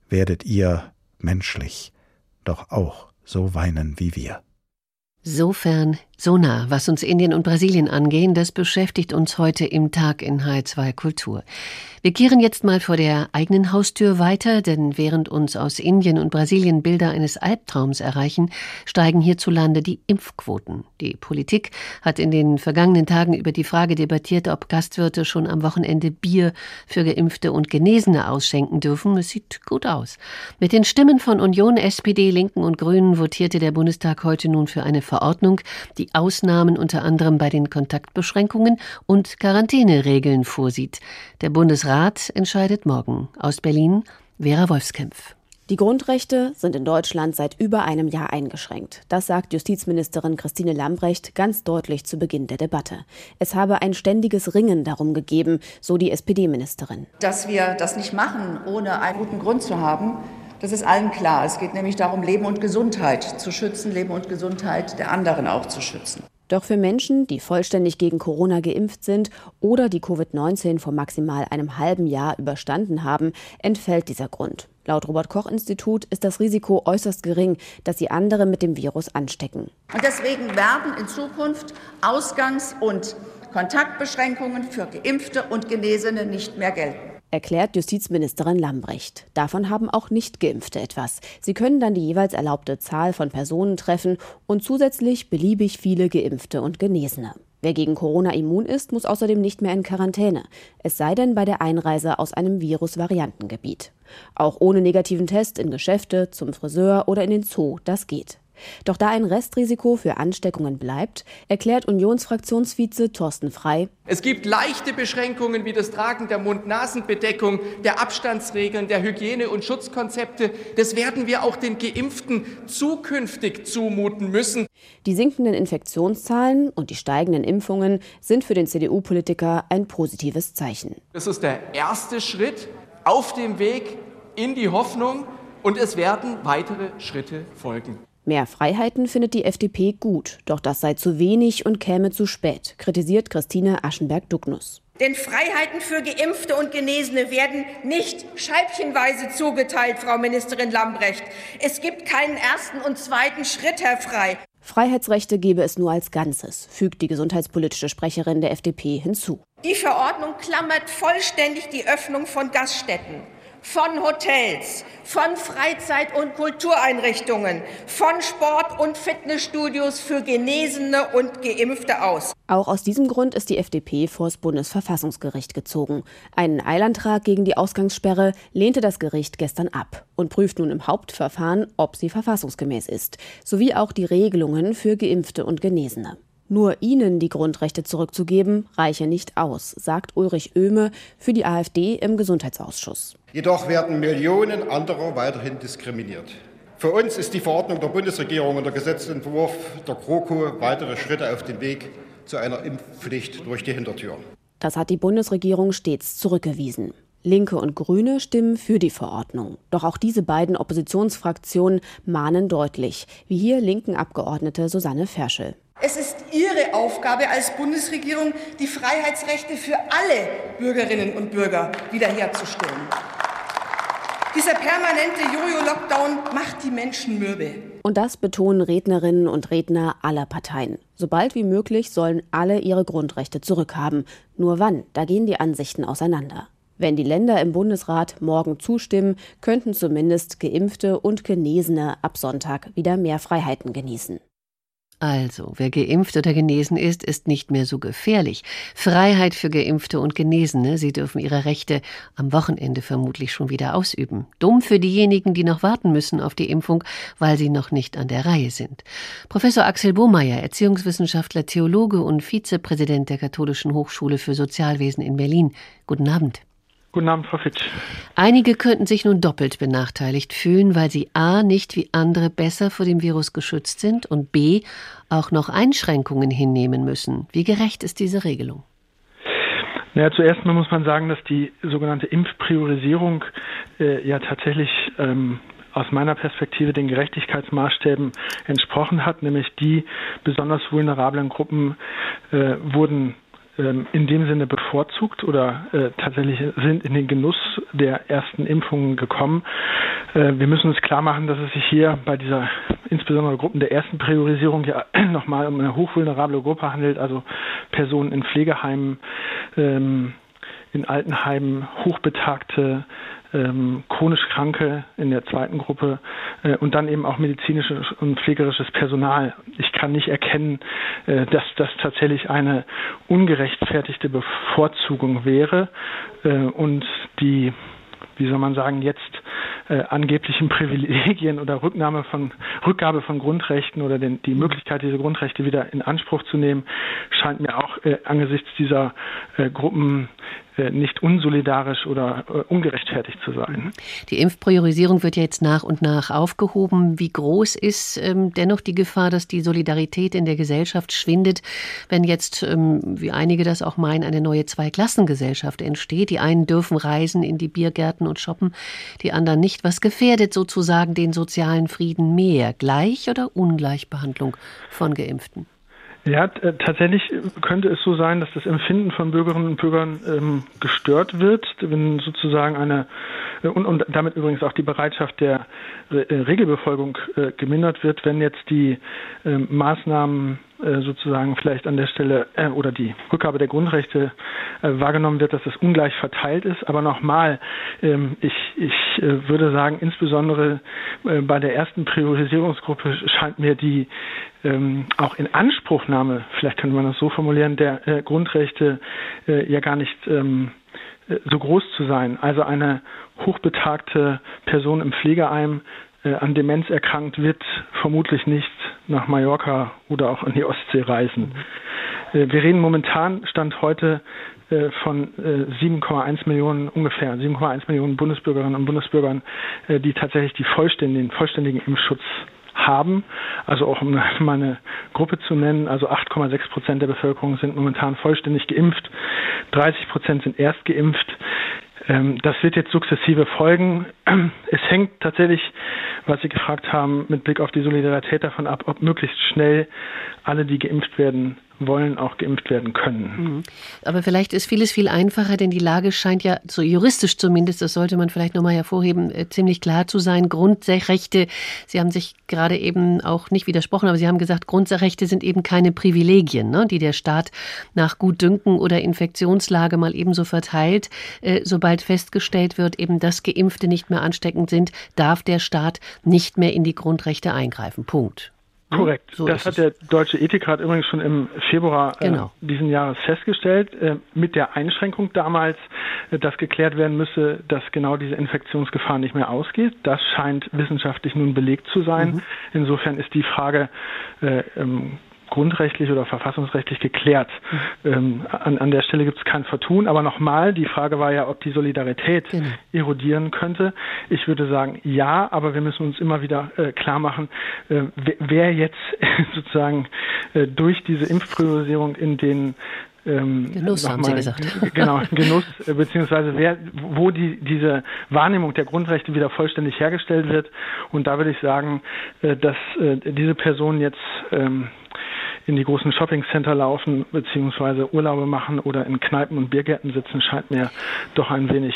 werdet ihr menschlich, doch auch so weinen wie wir. So so nah, was uns Indien und Brasilien angehen, das beschäftigt uns heute im Tag in H2 Kultur. Wir kehren jetzt mal vor der eigenen Haustür weiter, denn während uns aus Indien und Brasilien Bilder eines Albtraums erreichen, steigen hierzulande die Impfquoten. Die Politik hat in den vergangenen Tagen über die Frage debattiert, ob Gastwirte schon am Wochenende Bier für Geimpfte und Genesene ausschenken dürfen. Es sieht gut aus. Mit den Stimmen von Union, SPD, Linken und Grünen votierte der Bundestag heute nun für eine Verordnung, die Ausnahmen unter anderem bei den Kontaktbeschränkungen und Quarantäneregeln vorsieht. Der Bundesrat entscheidet morgen. Aus Berlin Vera Wolfskämpf. Die Grundrechte sind in Deutschland seit über einem Jahr eingeschränkt. Das sagt Justizministerin Christine Lambrecht ganz deutlich zu Beginn der Debatte. Es habe ein ständiges Ringen darum gegeben, so die SPD-Ministerin. Dass wir das nicht machen, ohne einen guten Grund zu haben, das ist allen klar. Es geht nämlich darum, Leben und Gesundheit zu schützen, Leben und Gesundheit der anderen auch zu schützen. Doch für Menschen, die vollständig gegen Corona geimpft sind oder die Covid-19 vor maximal einem halben Jahr überstanden haben, entfällt dieser Grund. Laut Robert Koch Institut ist das Risiko äußerst gering, dass sie andere mit dem Virus anstecken. Und deswegen werden in Zukunft Ausgangs- und Kontaktbeschränkungen für Geimpfte und Genesene nicht mehr gelten erklärt Justizministerin Lambrecht. Davon haben auch Nicht-Geimpfte etwas. Sie können dann die jeweils erlaubte Zahl von Personen treffen und zusätzlich beliebig viele Geimpfte und Genesene. Wer gegen Corona immun ist, muss außerdem nicht mehr in Quarantäne, es sei denn bei der Einreise aus einem Virusvariantengebiet. Auch ohne negativen Test in Geschäfte, zum Friseur oder in den Zoo, das geht. Doch da ein Restrisiko für Ansteckungen bleibt, erklärt Unionsfraktionsvize Thorsten Frei. Es gibt leichte Beschränkungen wie das Tragen der Mund-Nasen-Bedeckung, der Abstandsregeln, der Hygiene- und Schutzkonzepte. Das werden wir auch den Geimpften zukünftig zumuten müssen. Die sinkenden Infektionszahlen und die steigenden Impfungen sind für den CDU-Politiker ein positives Zeichen. Das ist der erste Schritt auf dem Weg in die Hoffnung und es werden weitere Schritte folgen. Mehr Freiheiten findet die FDP gut, doch das sei zu wenig und käme zu spät, kritisiert Christine Aschenberg-Dugnus. Denn Freiheiten für Geimpfte und Genesene werden nicht scheibchenweise zugeteilt, Frau Ministerin Lambrecht. Es gibt keinen ersten und zweiten Schritt, Herr Frei. Freiheitsrechte gebe es nur als Ganzes, fügt die gesundheitspolitische Sprecherin der FDP hinzu. Die Verordnung klammert vollständig die Öffnung von Gaststätten von Hotels, von Freizeit- und Kultureinrichtungen, von Sport- und Fitnessstudios für Genesene und Geimpfte aus. Auch aus diesem Grund ist die FDP vor das Bundesverfassungsgericht gezogen. Einen Eilantrag gegen die Ausgangssperre lehnte das Gericht gestern ab und prüft nun im Hauptverfahren, ob sie verfassungsgemäß ist, sowie auch die Regelungen für Geimpfte und Genesene. Nur ihnen die Grundrechte zurückzugeben, reiche nicht aus, sagt Ulrich Oehme für die AfD im Gesundheitsausschuss. Jedoch werden Millionen anderer weiterhin diskriminiert. Für uns ist die Verordnung der Bundesregierung und der Gesetzentwurf der GroKo weitere Schritte auf dem Weg zu einer Impfpflicht durch die Hintertür. Das hat die Bundesregierung stets zurückgewiesen. Linke und Grüne stimmen für die Verordnung. Doch auch diese beiden Oppositionsfraktionen mahnen deutlich, wie hier linken Abgeordnete Susanne Ferschel. Es ist Ihre Aufgabe als Bundesregierung, die Freiheitsrechte für alle Bürgerinnen und Bürger wiederherzustellen. Dieser permanente Jojo-Lockdown macht die Menschen mürbe. Und das betonen Rednerinnen und Redner aller Parteien. Sobald wie möglich sollen alle ihre Grundrechte zurückhaben. Nur wann, da gehen die Ansichten auseinander. Wenn die Länder im Bundesrat morgen zustimmen, könnten zumindest Geimpfte und Genesene ab Sonntag wieder mehr Freiheiten genießen. Also, wer geimpft oder genesen ist, ist nicht mehr so gefährlich. Freiheit für Geimpfte und Genesene, sie dürfen ihre Rechte am Wochenende vermutlich schon wieder ausüben. Dumm für diejenigen, die noch warten müssen auf die Impfung, weil sie noch nicht an der Reihe sind. Professor Axel Bohmeier, Erziehungswissenschaftler, Theologe und Vizepräsident der Katholischen Hochschule für Sozialwesen in Berlin. Guten Abend. Guten Abend, Frau Fitsch. Einige könnten sich nun doppelt benachteiligt fühlen, weil sie a. nicht wie andere besser vor dem Virus geschützt sind und b. auch noch Einschränkungen hinnehmen müssen. Wie gerecht ist diese Regelung? Naja, zuerst mal muss man sagen, dass die sogenannte Impfpriorisierung äh, ja tatsächlich ähm, aus meiner Perspektive den Gerechtigkeitsmaßstäben entsprochen hat, nämlich die besonders vulnerablen Gruppen äh, wurden in dem Sinne bevorzugt oder äh, tatsächlich sind in den Genuss der ersten Impfungen gekommen. Äh, wir müssen uns klar machen, dass es sich hier bei dieser insbesondere Gruppen der ersten Priorisierung ja nochmal um eine hochvulnerable Gruppe handelt, also Personen in Pflegeheimen, ähm, in Altenheimen, Hochbetagte, ähm, chronisch Kranke in der zweiten Gruppe äh, und dann eben auch medizinisches und pflegerisches Personal. Ich kann nicht erkennen, äh, dass das tatsächlich eine ungerechtfertigte Bevorzugung wäre äh, und die wie soll man sagen, jetzt äh, angeblichen Privilegien oder Rücknahme von Rückgabe von Grundrechten oder den, die Möglichkeit, diese Grundrechte wieder in Anspruch zu nehmen, scheint mir auch äh, angesichts dieser äh, Gruppen nicht unsolidarisch oder äh, ungerechtfertigt zu sein. Die Impfpriorisierung wird ja jetzt nach und nach aufgehoben. Wie groß ist ähm, dennoch die Gefahr, dass die Solidarität in der Gesellschaft schwindet, wenn jetzt, ähm, wie einige das auch meinen, eine neue Zweiklassengesellschaft entsteht? Die einen dürfen reisen in die Biergärten und shoppen, die anderen nicht. Was gefährdet sozusagen den sozialen Frieden mehr? Gleich- oder Ungleichbehandlung von Geimpften? Ja, tatsächlich könnte es so sein, dass das Empfinden von Bürgerinnen und Bürgern ähm, gestört wird, wenn sozusagen eine äh, und, und damit übrigens auch die Bereitschaft der äh, Regelbefolgung äh, gemindert wird, wenn jetzt die äh, Maßnahmen äh, sozusagen vielleicht an der Stelle äh, oder die Rückgabe der Grundrechte äh, wahrgenommen wird, dass es ungleich verteilt ist. Aber nochmal, ähm, ich, ich äh, würde sagen, insbesondere äh, bei der ersten Priorisierungsgruppe scheint mir die ähm, auch in Anspruchnahme, vielleicht könnte man das so formulieren, der äh, Grundrechte ja gar nicht ähm, so groß zu sein. Also eine hochbetagte Person im Pflegeheim äh, an Demenz erkrankt, wird vermutlich nicht nach Mallorca oder auch an die Ostsee reisen. Äh, wir reden momentan, Stand heute, äh, von 7,1 Millionen, ungefähr 7,1 Millionen Bundesbürgerinnen und Bundesbürgern, die tatsächlich die vollständigen, vollständigen Impfschutz haben. Also auch um mal eine Gruppe zu nennen, also 8,6 Prozent der Bevölkerung sind momentan vollständig geimpft, 30 Prozent sind erst geimpft. Ähm, das wird jetzt sukzessive folgen. Es hängt tatsächlich, was Sie gefragt haben, mit Blick auf die Solidarität davon ab, ob möglichst schnell alle, die geimpft werden, wollen, auch geimpft werden können. Mhm. Aber vielleicht ist vieles viel einfacher, denn die Lage scheint ja, so juristisch zumindest, das sollte man vielleicht nochmal hervorheben, äh, ziemlich klar zu sein. Grundrechte, Sie haben sich gerade eben auch nicht widersprochen, aber Sie haben gesagt, Grundrechte sind eben keine Privilegien, ne, die der Staat nach Gutdünken oder Infektionslage mal ebenso verteilt. Äh, sobald festgestellt wird, eben, dass Geimpfte nicht mehr ansteckend sind, darf der Staat nicht mehr in die Grundrechte eingreifen. Punkt. Hm? Korrekt. So das hat der Deutsche Ethikrat übrigens schon im Februar äh, genau. äh, diesen Jahres festgestellt, äh, mit der Einschränkung damals, äh, dass geklärt werden müsse, dass genau diese Infektionsgefahr nicht mehr ausgeht. Das scheint wissenschaftlich nun belegt zu sein. Mhm. Insofern ist die Frage äh, ähm, grundrechtlich oder verfassungsrechtlich geklärt. Mhm. Ähm, an, an der Stelle gibt es kein Vertun. Aber nochmal, die Frage war ja, ob die Solidarität genau. erodieren könnte. Ich würde sagen, ja, aber wir müssen uns immer wieder äh, klar machen, äh, wer jetzt sozusagen äh, durch diese Impfpriorisierung in den ähm, Genuss, haben Sie gesagt. Genau, Genuss, äh, beziehungsweise wer, wo die, diese Wahrnehmung der Grundrechte wieder vollständig hergestellt wird. Und da würde ich sagen, äh, dass äh, diese Person jetzt ähm, in die großen Shoppingcenter laufen beziehungsweise Urlaube machen oder in Kneipen und Biergärten sitzen, scheint mir doch ein wenig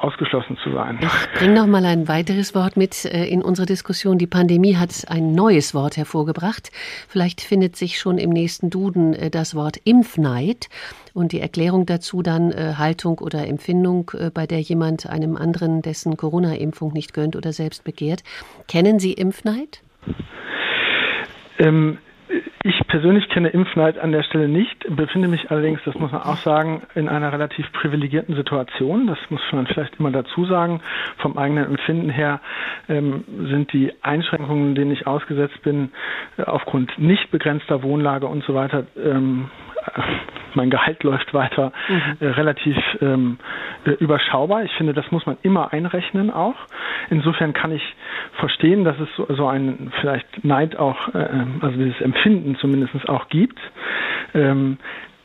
ausgeschlossen zu sein. Ich bringe noch mal ein weiteres Wort mit äh, in unsere Diskussion. Die Pandemie hat ein neues Wort hervorgebracht. Vielleicht findet sich schon im nächsten Duden äh, das Wort Impfneid und die Erklärung dazu dann äh, Haltung oder Empfindung, bei der jemand einem anderen dessen Corona-Impfung nicht gönnt oder selbst begehrt. Kennen Sie Impfneid? Ähm, ich persönlich kenne Impfneid an der Stelle nicht, befinde mich allerdings, das muss man auch sagen, in einer relativ privilegierten Situation. Das muss man vielleicht immer dazu sagen. Vom eigenen Empfinden her ähm, sind die Einschränkungen, denen ich ausgesetzt bin, aufgrund nicht begrenzter Wohnlage und so weiter, ähm, mein Gehalt läuft weiter, mhm. äh, relativ ähm, äh, überschaubar. Ich finde, das muss man immer einrechnen auch. Insofern kann ich verstehen, dass es so, so ein vielleicht Neid auch, äh, also dieses Empfinden zumindest auch gibt. Ähm,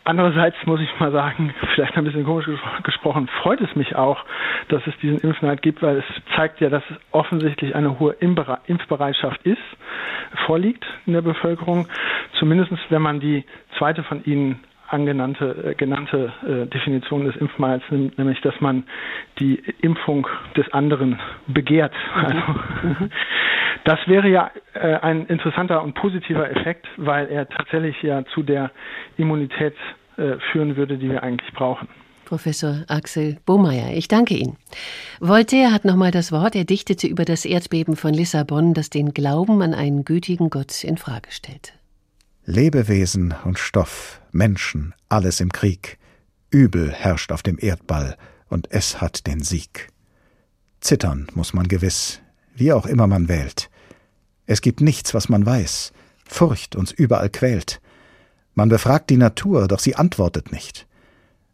Andererseits muss ich mal sagen, vielleicht ein bisschen komisch gesprochen, freut es mich auch, dass es diesen Impfneid gibt, weil es zeigt ja, dass es offensichtlich eine hohe Impfbereitschaft ist, vorliegt in der Bevölkerung. Zumindest wenn man die zweite von Ihnen angenannte äh, genannte äh, Definition des Impfmals nimmt, nämlich dass man die Impfung des anderen begehrt. Mhm. Also, mhm. das wäre ja äh, ein interessanter und positiver Effekt, weil er tatsächlich ja zu der Immunität äh, führen würde, die wir eigentlich brauchen. Professor Axel Bohmeier, ich danke Ihnen. Voltaire hat nochmal das Wort. Er dichtete über das Erdbeben von Lissabon, das den Glauben an einen gütigen Gott in Frage stellte. Lebewesen und Stoff, Menschen, alles im Krieg. Übel herrscht auf dem Erdball, und es hat den Sieg. Zittern muss man gewiss, wie auch immer man wählt. Es gibt nichts, was man weiß. Furcht uns überall quält. Man befragt die Natur, doch sie antwortet nicht.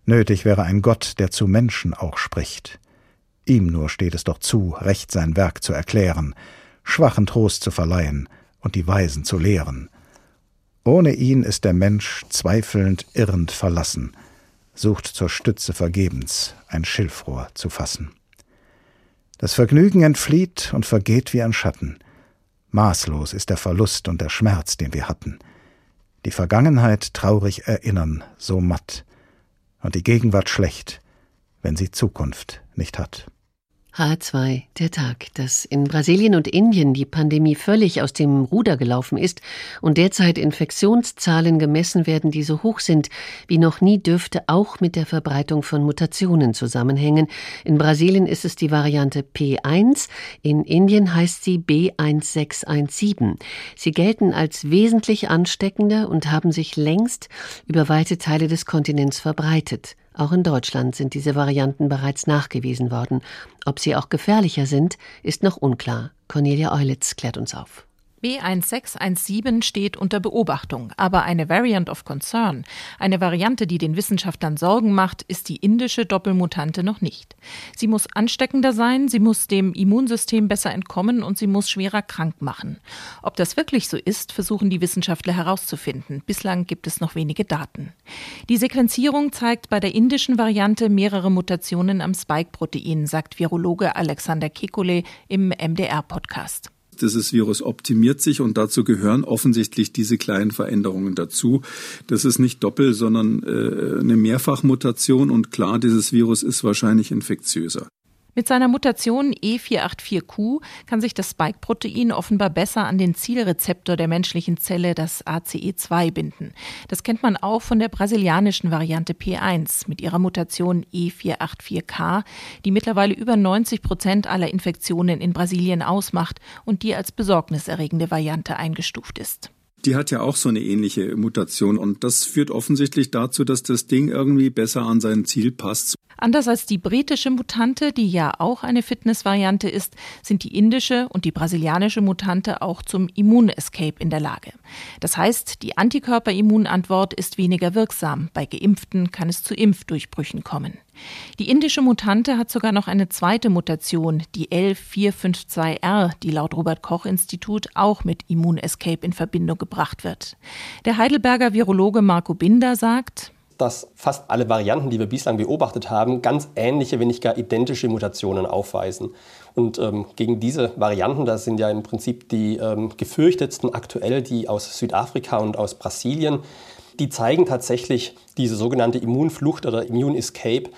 Nötig wäre ein Gott, der zu Menschen auch spricht. Ihm nur steht es doch zu, recht sein Werk zu erklären, Schwachen Trost zu verleihen und die Weisen zu lehren. Ohne ihn ist der Mensch zweifelnd, irrend verlassen, sucht zur Stütze vergebens ein Schilfrohr zu fassen. Das Vergnügen entflieht und vergeht wie ein Schatten. Maßlos ist der Verlust und der Schmerz, den wir hatten. Die Vergangenheit traurig erinnern, so matt, und die Gegenwart schlecht, wenn sie Zukunft nicht hat. H2, der Tag, dass in Brasilien und Indien die Pandemie völlig aus dem Ruder gelaufen ist und derzeit Infektionszahlen gemessen werden, die so hoch sind wie noch nie, dürfte auch mit der Verbreitung von Mutationen zusammenhängen. In Brasilien ist es die Variante P1, in Indien heißt sie B1617. Sie gelten als wesentlich ansteckender und haben sich längst über weite Teile des Kontinents verbreitet. Auch in Deutschland sind diese Varianten bereits nachgewiesen worden. Ob sie auch gefährlicher sind, ist noch unklar. Cornelia Eulitz klärt uns auf. B1617 steht unter Beobachtung, aber eine Variant of Concern, eine Variante, die den Wissenschaftlern Sorgen macht, ist die indische Doppelmutante noch nicht. Sie muss ansteckender sein, sie muss dem Immunsystem besser entkommen und sie muss schwerer krank machen. Ob das wirklich so ist, versuchen die Wissenschaftler herauszufinden. Bislang gibt es noch wenige Daten. Die Sequenzierung zeigt bei der indischen Variante mehrere Mutationen am Spike-Protein, sagt Virologe Alexander Kekulé im MDR-Podcast. Dieses Virus optimiert sich und dazu gehören offensichtlich diese kleinen Veränderungen dazu. Das ist nicht Doppel, sondern äh, eine Mehrfachmutation und klar, dieses Virus ist wahrscheinlich infektiöser. Mit seiner Mutation E484Q kann sich das Spike-Protein offenbar besser an den Zielrezeptor der menschlichen Zelle, das ACE2, binden. Das kennt man auch von der brasilianischen Variante P1 mit ihrer Mutation E484K, die mittlerweile über 90 Prozent aller Infektionen in Brasilien ausmacht und die als besorgniserregende Variante eingestuft ist die hat ja auch so eine ähnliche Mutation und das führt offensichtlich dazu, dass das Ding irgendwie besser an sein Ziel passt. Anders als die britische Mutante, die ja auch eine Fitnessvariante ist, sind die indische und die brasilianische Mutante auch zum Immunescape in der Lage. Das heißt, die Antikörperimmunantwort ist weniger wirksam. Bei Geimpften kann es zu Impfdurchbrüchen kommen. Die indische Mutante hat sogar noch eine zweite Mutation, die L452R, die laut Robert Koch Institut auch mit Immunescape in Verbindung gebracht wird. Der Heidelberger Virologe Marco Binder sagt, dass fast alle Varianten, die wir bislang beobachtet haben, ganz ähnliche, wenn nicht gar identische Mutationen aufweisen. Und ähm, gegen diese Varianten, das sind ja im Prinzip die ähm, gefürchtetsten aktuell, die aus Südafrika und aus Brasilien, die zeigen tatsächlich diese sogenannte Immunflucht oder Immune Escape,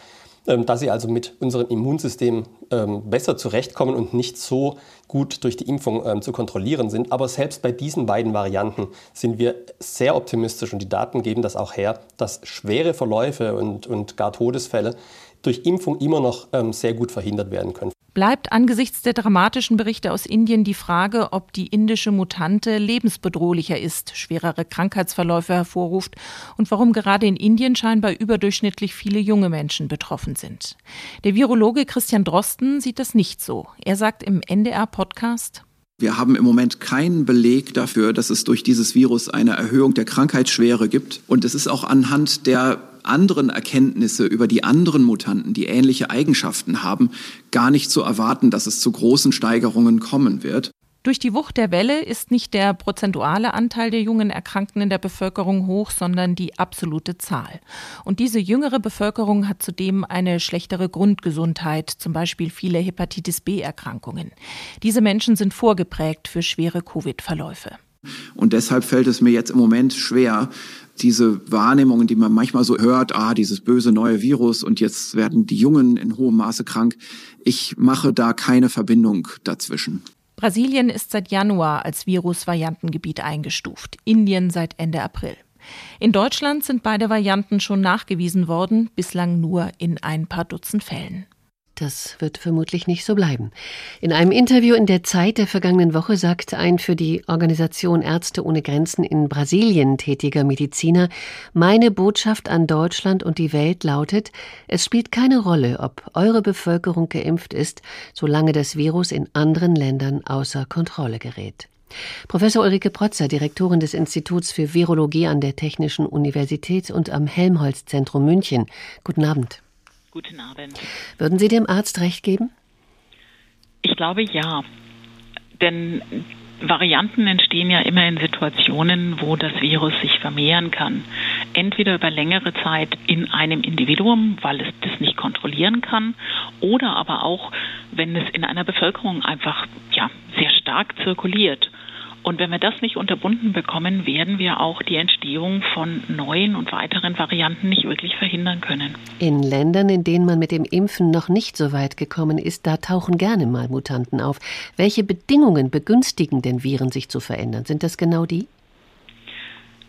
ähm, dass sie also mit unserem Immunsystem ähm, besser zurechtkommen und nicht so gut durch die Impfung ähm, zu kontrollieren sind. Aber selbst bei diesen beiden Varianten sind wir sehr optimistisch und die Daten geben das auch her, dass schwere Verläufe und, und gar Todesfälle durch Impfung immer noch sehr gut verhindert werden können bleibt angesichts der dramatischen Berichte aus Indien die Frage, ob die indische Mutante lebensbedrohlicher ist, schwerere Krankheitsverläufe hervorruft und warum gerade in Indien scheinbar überdurchschnittlich viele junge Menschen betroffen sind. Der Virologe Christian Drosten sieht das nicht so. Er sagt im NDR-Podcast, wir haben im Moment keinen Beleg dafür, dass es durch dieses Virus eine Erhöhung der Krankheitsschwere gibt. Und es ist auch anhand der anderen Erkenntnisse über die anderen Mutanten, die ähnliche Eigenschaften haben, gar nicht zu erwarten, dass es zu großen Steigerungen kommen wird. Durch die Wucht der Welle ist nicht der prozentuale Anteil der jungen Erkrankten in der Bevölkerung hoch, sondern die absolute Zahl. Und diese jüngere Bevölkerung hat zudem eine schlechtere Grundgesundheit, zum Beispiel viele Hepatitis B-Erkrankungen. Diese Menschen sind vorgeprägt für schwere Covid-Verläufe. Und deshalb fällt es mir jetzt im Moment schwer, diese Wahrnehmungen, die man manchmal so hört, ah, dieses böse neue Virus und jetzt werden die Jungen in hohem Maße krank. Ich mache da keine Verbindung dazwischen. Brasilien ist seit Januar als Virusvariantengebiet eingestuft, Indien seit Ende April. In Deutschland sind beide Varianten schon nachgewiesen worden, bislang nur in ein paar Dutzend Fällen. Das wird vermutlich nicht so bleiben. In einem Interview in der Zeit der vergangenen Woche sagte ein für die Organisation Ärzte ohne Grenzen in Brasilien tätiger Mediziner, meine Botschaft an Deutschland und die Welt lautet, es spielt keine Rolle, ob eure Bevölkerung geimpft ist, solange das Virus in anderen Ländern außer Kontrolle gerät. Professor Ulrike Protzer, Direktorin des Instituts für Virologie an der Technischen Universität und am Helmholtz-Zentrum München. Guten Abend. Guten Abend. Würden Sie dem Arzt recht geben? Ich glaube ja. Denn Varianten entstehen ja immer in Situationen, wo das Virus sich vermehren kann. Entweder über längere Zeit in einem Individuum, weil es das nicht kontrollieren kann, oder aber auch, wenn es in einer Bevölkerung einfach ja, sehr stark zirkuliert. Und wenn wir das nicht unterbunden bekommen, werden wir auch die Entstehung von neuen und weiteren Varianten nicht wirklich verhindern können. In Ländern, in denen man mit dem Impfen noch nicht so weit gekommen ist, da tauchen gerne mal Mutanten auf. Welche Bedingungen begünstigen denn Viren, sich zu verändern? Sind das genau die?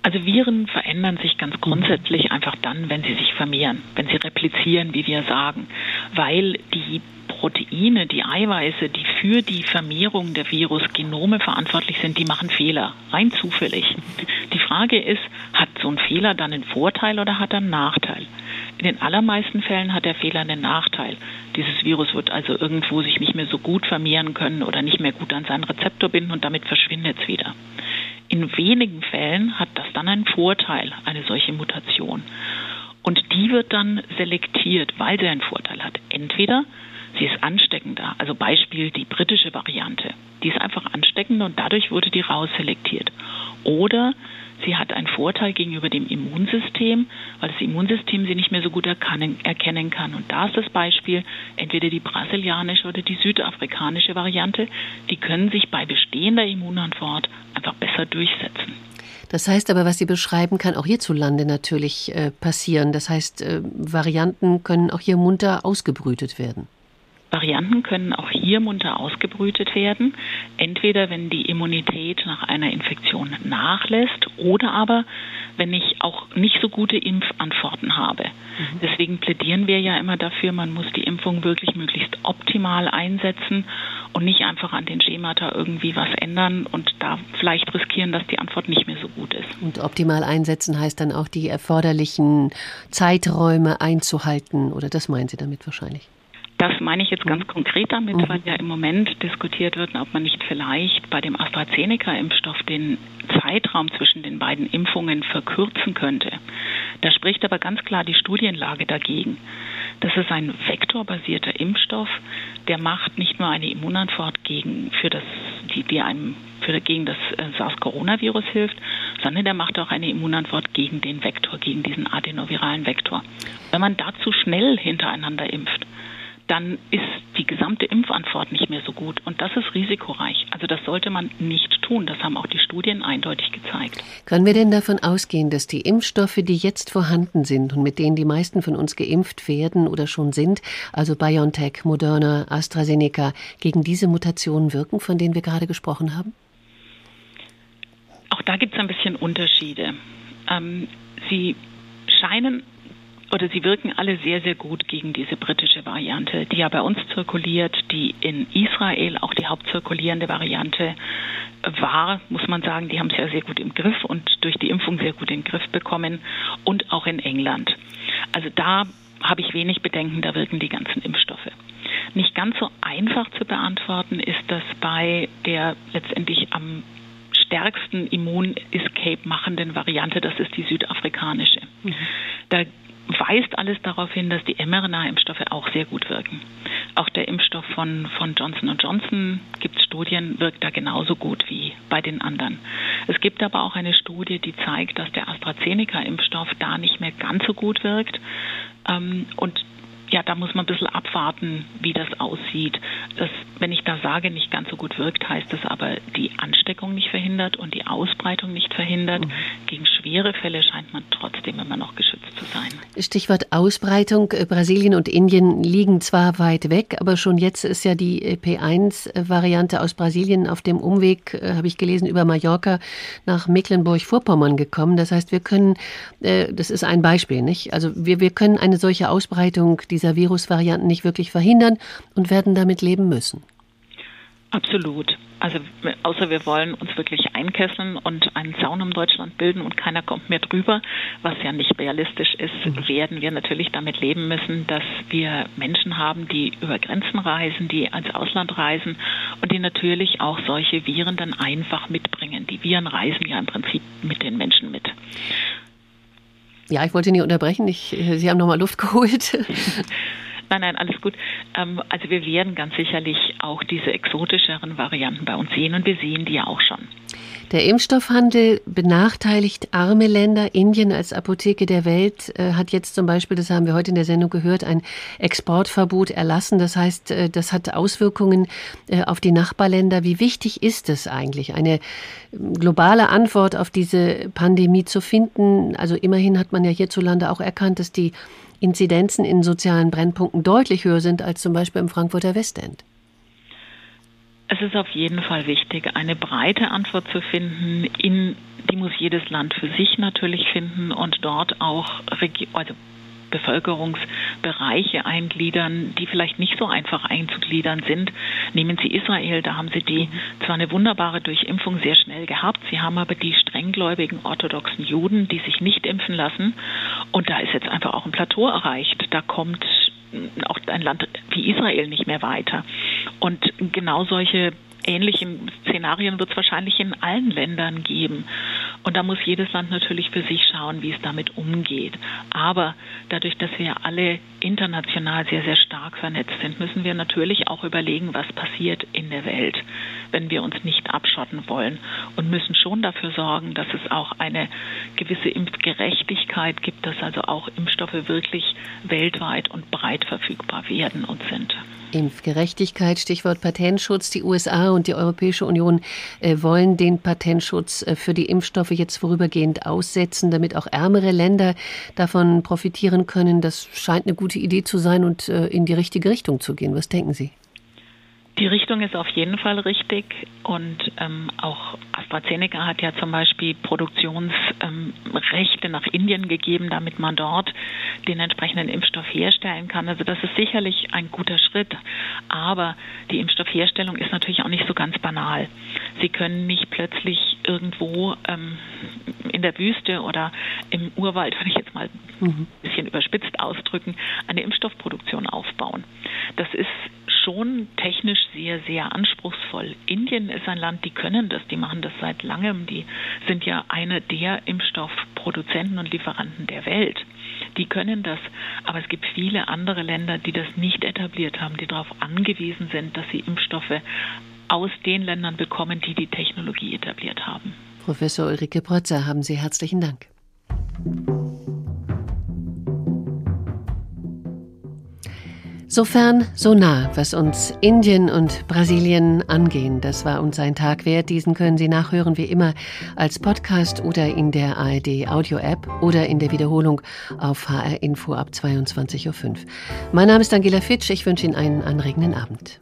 Also Viren verändern sich ganz grundsätzlich einfach dann, wenn sie sich vermehren, wenn sie replizieren, wie wir sagen, weil die Proteine, die Eiweiße, die für die Vermehrung der Virusgenome verantwortlich sind, die machen Fehler, rein zufällig. Die Frage ist, hat so ein Fehler dann einen Vorteil oder hat er einen Nachteil? In den allermeisten Fällen hat der Fehler einen Nachteil. Dieses Virus wird also irgendwo sich nicht mehr so gut vermehren können oder nicht mehr gut an seinen Rezeptor binden und damit verschwindet es wieder. In wenigen Fällen hat das dann einen Vorteil, eine solche Mutation. Und die wird dann selektiert, weil sie einen Vorteil hat. Entweder sie ist ansteckender, also Beispiel die britische Variante. Die ist einfach ansteckender und dadurch wurde die rausselektiert. Oder sie hat einen Vorteil gegenüber dem Immunsystem, weil das Immunsystem sie nicht mehr so gut erkennen kann. Und da ist das Beispiel entweder die brasilianische oder die südafrikanische Variante. Die können sich bei bestehender Immunantwort einfach besser durchsetzen. Das heißt aber, was Sie beschreiben, kann auch hierzulande natürlich äh, passieren. Das heißt, äh, Varianten können auch hier munter ausgebrütet werden. Varianten können auch hier munter ausgebrütet werden, entweder wenn die Immunität nach einer Infektion nachlässt oder aber wenn ich auch nicht so gute Impfantworten habe. Mhm. Deswegen plädieren wir ja immer dafür, man muss die Impfung wirklich möglichst optimal einsetzen und nicht einfach an den Schemata irgendwie was ändern und da vielleicht riskieren, dass die Antwort nicht mehr so gut ist. Und optimal einsetzen heißt dann auch die erforderlichen Zeiträume einzuhalten oder das meinen Sie damit wahrscheinlich? Das meine ich jetzt ganz konkret damit, mhm. weil ja im Moment diskutiert wird, ob man nicht vielleicht bei dem AstraZeneca-Impfstoff den Zeitraum zwischen den beiden Impfungen verkürzen könnte. Da spricht aber ganz klar die Studienlage dagegen. Das ist ein vektorbasierter Impfstoff, der macht nicht nur eine Immunantwort gegen, für das, die, die einem für, gegen das äh, SARS-Coronavirus hilft, sondern der macht auch eine Immunantwort gegen den Vektor, gegen diesen adenoviralen Vektor. Wenn man dazu schnell hintereinander impft, dann ist die gesamte Impfantwort nicht mehr so gut. Und das ist risikoreich. Also das sollte man nicht tun. Das haben auch die Studien eindeutig gezeigt. Können wir denn davon ausgehen, dass die Impfstoffe, die jetzt vorhanden sind und mit denen die meisten von uns geimpft werden oder schon sind, also BioNTech, Moderna, AstraZeneca, gegen diese Mutationen wirken, von denen wir gerade gesprochen haben? Auch da gibt es ein bisschen Unterschiede. Ähm, sie scheinen oder sie wirken alle sehr, sehr gut gegen diese britische Variante, die ja bei uns zirkuliert, die in Israel auch die hauptzirkulierende Variante war, muss man sagen. Die haben es ja sehr gut im Griff und durch die Impfung sehr gut in den Griff bekommen und auch in England. Also da habe ich wenig Bedenken, da wirken die ganzen Impfstoffe. Nicht ganz so einfach zu beantworten ist das bei der letztendlich am stärksten Immun-Escape machenden Variante, das ist die südafrikanische. Mhm. Da weist alles darauf hin, dass die mRNA-Impfstoffe auch sehr gut wirken. Auch der Impfstoff von, von Johnson Johnson, gibt es Studien, wirkt da genauso gut wie bei den anderen. Es gibt aber auch eine Studie, die zeigt, dass der AstraZeneca-Impfstoff da nicht mehr ganz so gut wirkt. Ähm, und ja, da muss man ein bisschen abwarten, wie das aussieht. Das, wenn ich da sage, nicht ganz so gut wirkt, heißt das aber, die Ansteckung nicht verhindert und die Ausbreitung nicht verhindert. Mhm. Gegen schwere Fälle scheint man trotzdem immer noch geschützt zu sein. Stichwort Ausbreitung. Brasilien und Indien liegen zwar weit weg, aber schon jetzt ist ja die P1-Variante aus Brasilien auf dem Umweg, habe ich gelesen, über Mallorca nach Mecklenburg-Vorpommern gekommen. Das heißt, wir können, das ist ein Beispiel, nicht? Also wir, wir können eine solche Ausbreitung dieser Virusvarianten nicht wirklich verhindern und werden damit leben müssen. Absolut. Also außer wir wollen uns wirklich einkesseln und einen Zaun um Deutschland bilden und keiner kommt mehr drüber, was ja nicht realistisch ist, mhm. werden wir natürlich damit leben müssen, dass wir Menschen haben, die über Grenzen reisen, die ans Ausland reisen und die natürlich auch solche Viren dann einfach mitbringen. Die Viren reisen ja im Prinzip mit den Menschen mit. Ja, ich wollte nie unterbrechen. Ich, Sie haben nochmal Luft geholt. Nein, nein, alles gut. Ähm, also wir werden ganz sicherlich auch diese exotischeren Varianten bei uns sehen und wir sehen die ja auch schon. Der Impfstoffhandel benachteiligt arme Länder. Indien als Apotheke der Welt äh, hat jetzt zum Beispiel, das haben wir heute in der Sendung gehört, ein Exportverbot erlassen. Das heißt, äh, das hat Auswirkungen äh, auf die Nachbarländer. Wie wichtig ist es eigentlich, eine ähm, globale Antwort auf diese Pandemie zu finden? Also immerhin hat man ja hierzulande auch erkannt, dass die Inzidenzen in sozialen Brennpunkten deutlich höher sind als zum Beispiel im Frankfurter Westend. Es ist auf jeden Fall wichtig, eine breite Antwort zu finden. In, die muss jedes Land für sich natürlich finden und dort auch also Bevölkerungsbereiche eingliedern, die vielleicht nicht so einfach einzugliedern sind. Nehmen Sie Israel, da haben Sie die zwar eine wunderbare Durchimpfung sehr schnell gehabt, Sie haben aber die strenggläubigen orthodoxen Juden, die sich nicht impfen lassen. Und da ist jetzt einfach auch ein Plateau erreicht. Da kommt auch ein Land wie Israel nicht mehr weiter. Und genau solche ähnlichen Szenarien wird es wahrscheinlich in allen Ländern geben. Und da muss jedes Land natürlich für sich schauen, wie es damit umgeht. Aber dadurch, dass wir alle international sehr, sehr stark vernetzt sind, müssen wir natürlich auch überlegen, was passiert in der Welt, wenn wir uns nicht abschotten wollen. Und müssen schon dafür sorgen, dass es auch eine gewisse Impfgerechtigkeit gibt, dass also auch Impfstoffe wirklich weltweit und breit verfügbar werden und sind. Impfgerechtigkeit, Stichwort Patentschutz. Die USA die Europäische Union äh, wollen den Patentschutz äh, für die Impfstoffe jetzt vorübergehend aussetzen, damit auch ärmere Länder davon profitieren können. Das scheint eine gute Idee zu sein und äh, in die richtige Richtung zu gehen. Was denken Sie? Die Richtung ist auf jeden Fall richtig und ähm, auch AstraZeneca hat ja zum Beispiel Produktionsrechte ähm, nach Indien gegeben, damit man dort den entsprechenden Impfstoff herstellen kann. Also das ist sicherlich ein guter Schritt, aber die Impfstoffherstellung ist natürlich auch nicht so ganz banal. Sie können nicht plötzlich irgendwo ähm, in der Wüste oder im Urwald, würde ich jetzt mal mhm. ein bisschen überspitzt ausdrücken, eine Impfstoffproduktion aufbauen. Das ist schon technisch sehr, sehr anspruchsvoll. Indien ist ein Land, die können das, die machen das seit langem, die sind ja einer der Impfstoffproduzenten und Lieferanten der Welt. Die können das, aber es gibt viele andere Länder, die das nicht etabliert haben, die darauf angewiesen sind, dass sie Impfstoffe aus den Ländern bekommen, die die Technologie etabliert haben. Professor Ulrike Protzer, haben Sie herzlichen Dank. So fern, so nah, was uns Indien und Brasilien angehen. Das war uns ein Tag wert. Diesen können Sie nachhören wie immer als Podcast oder in der ARD Audio App oder in der Wiederholung auf HR Info ab 22.05 Uhr. Mein Name ist Angela Fitsch. Ich wünsche Ihnen einen anregenden Abend.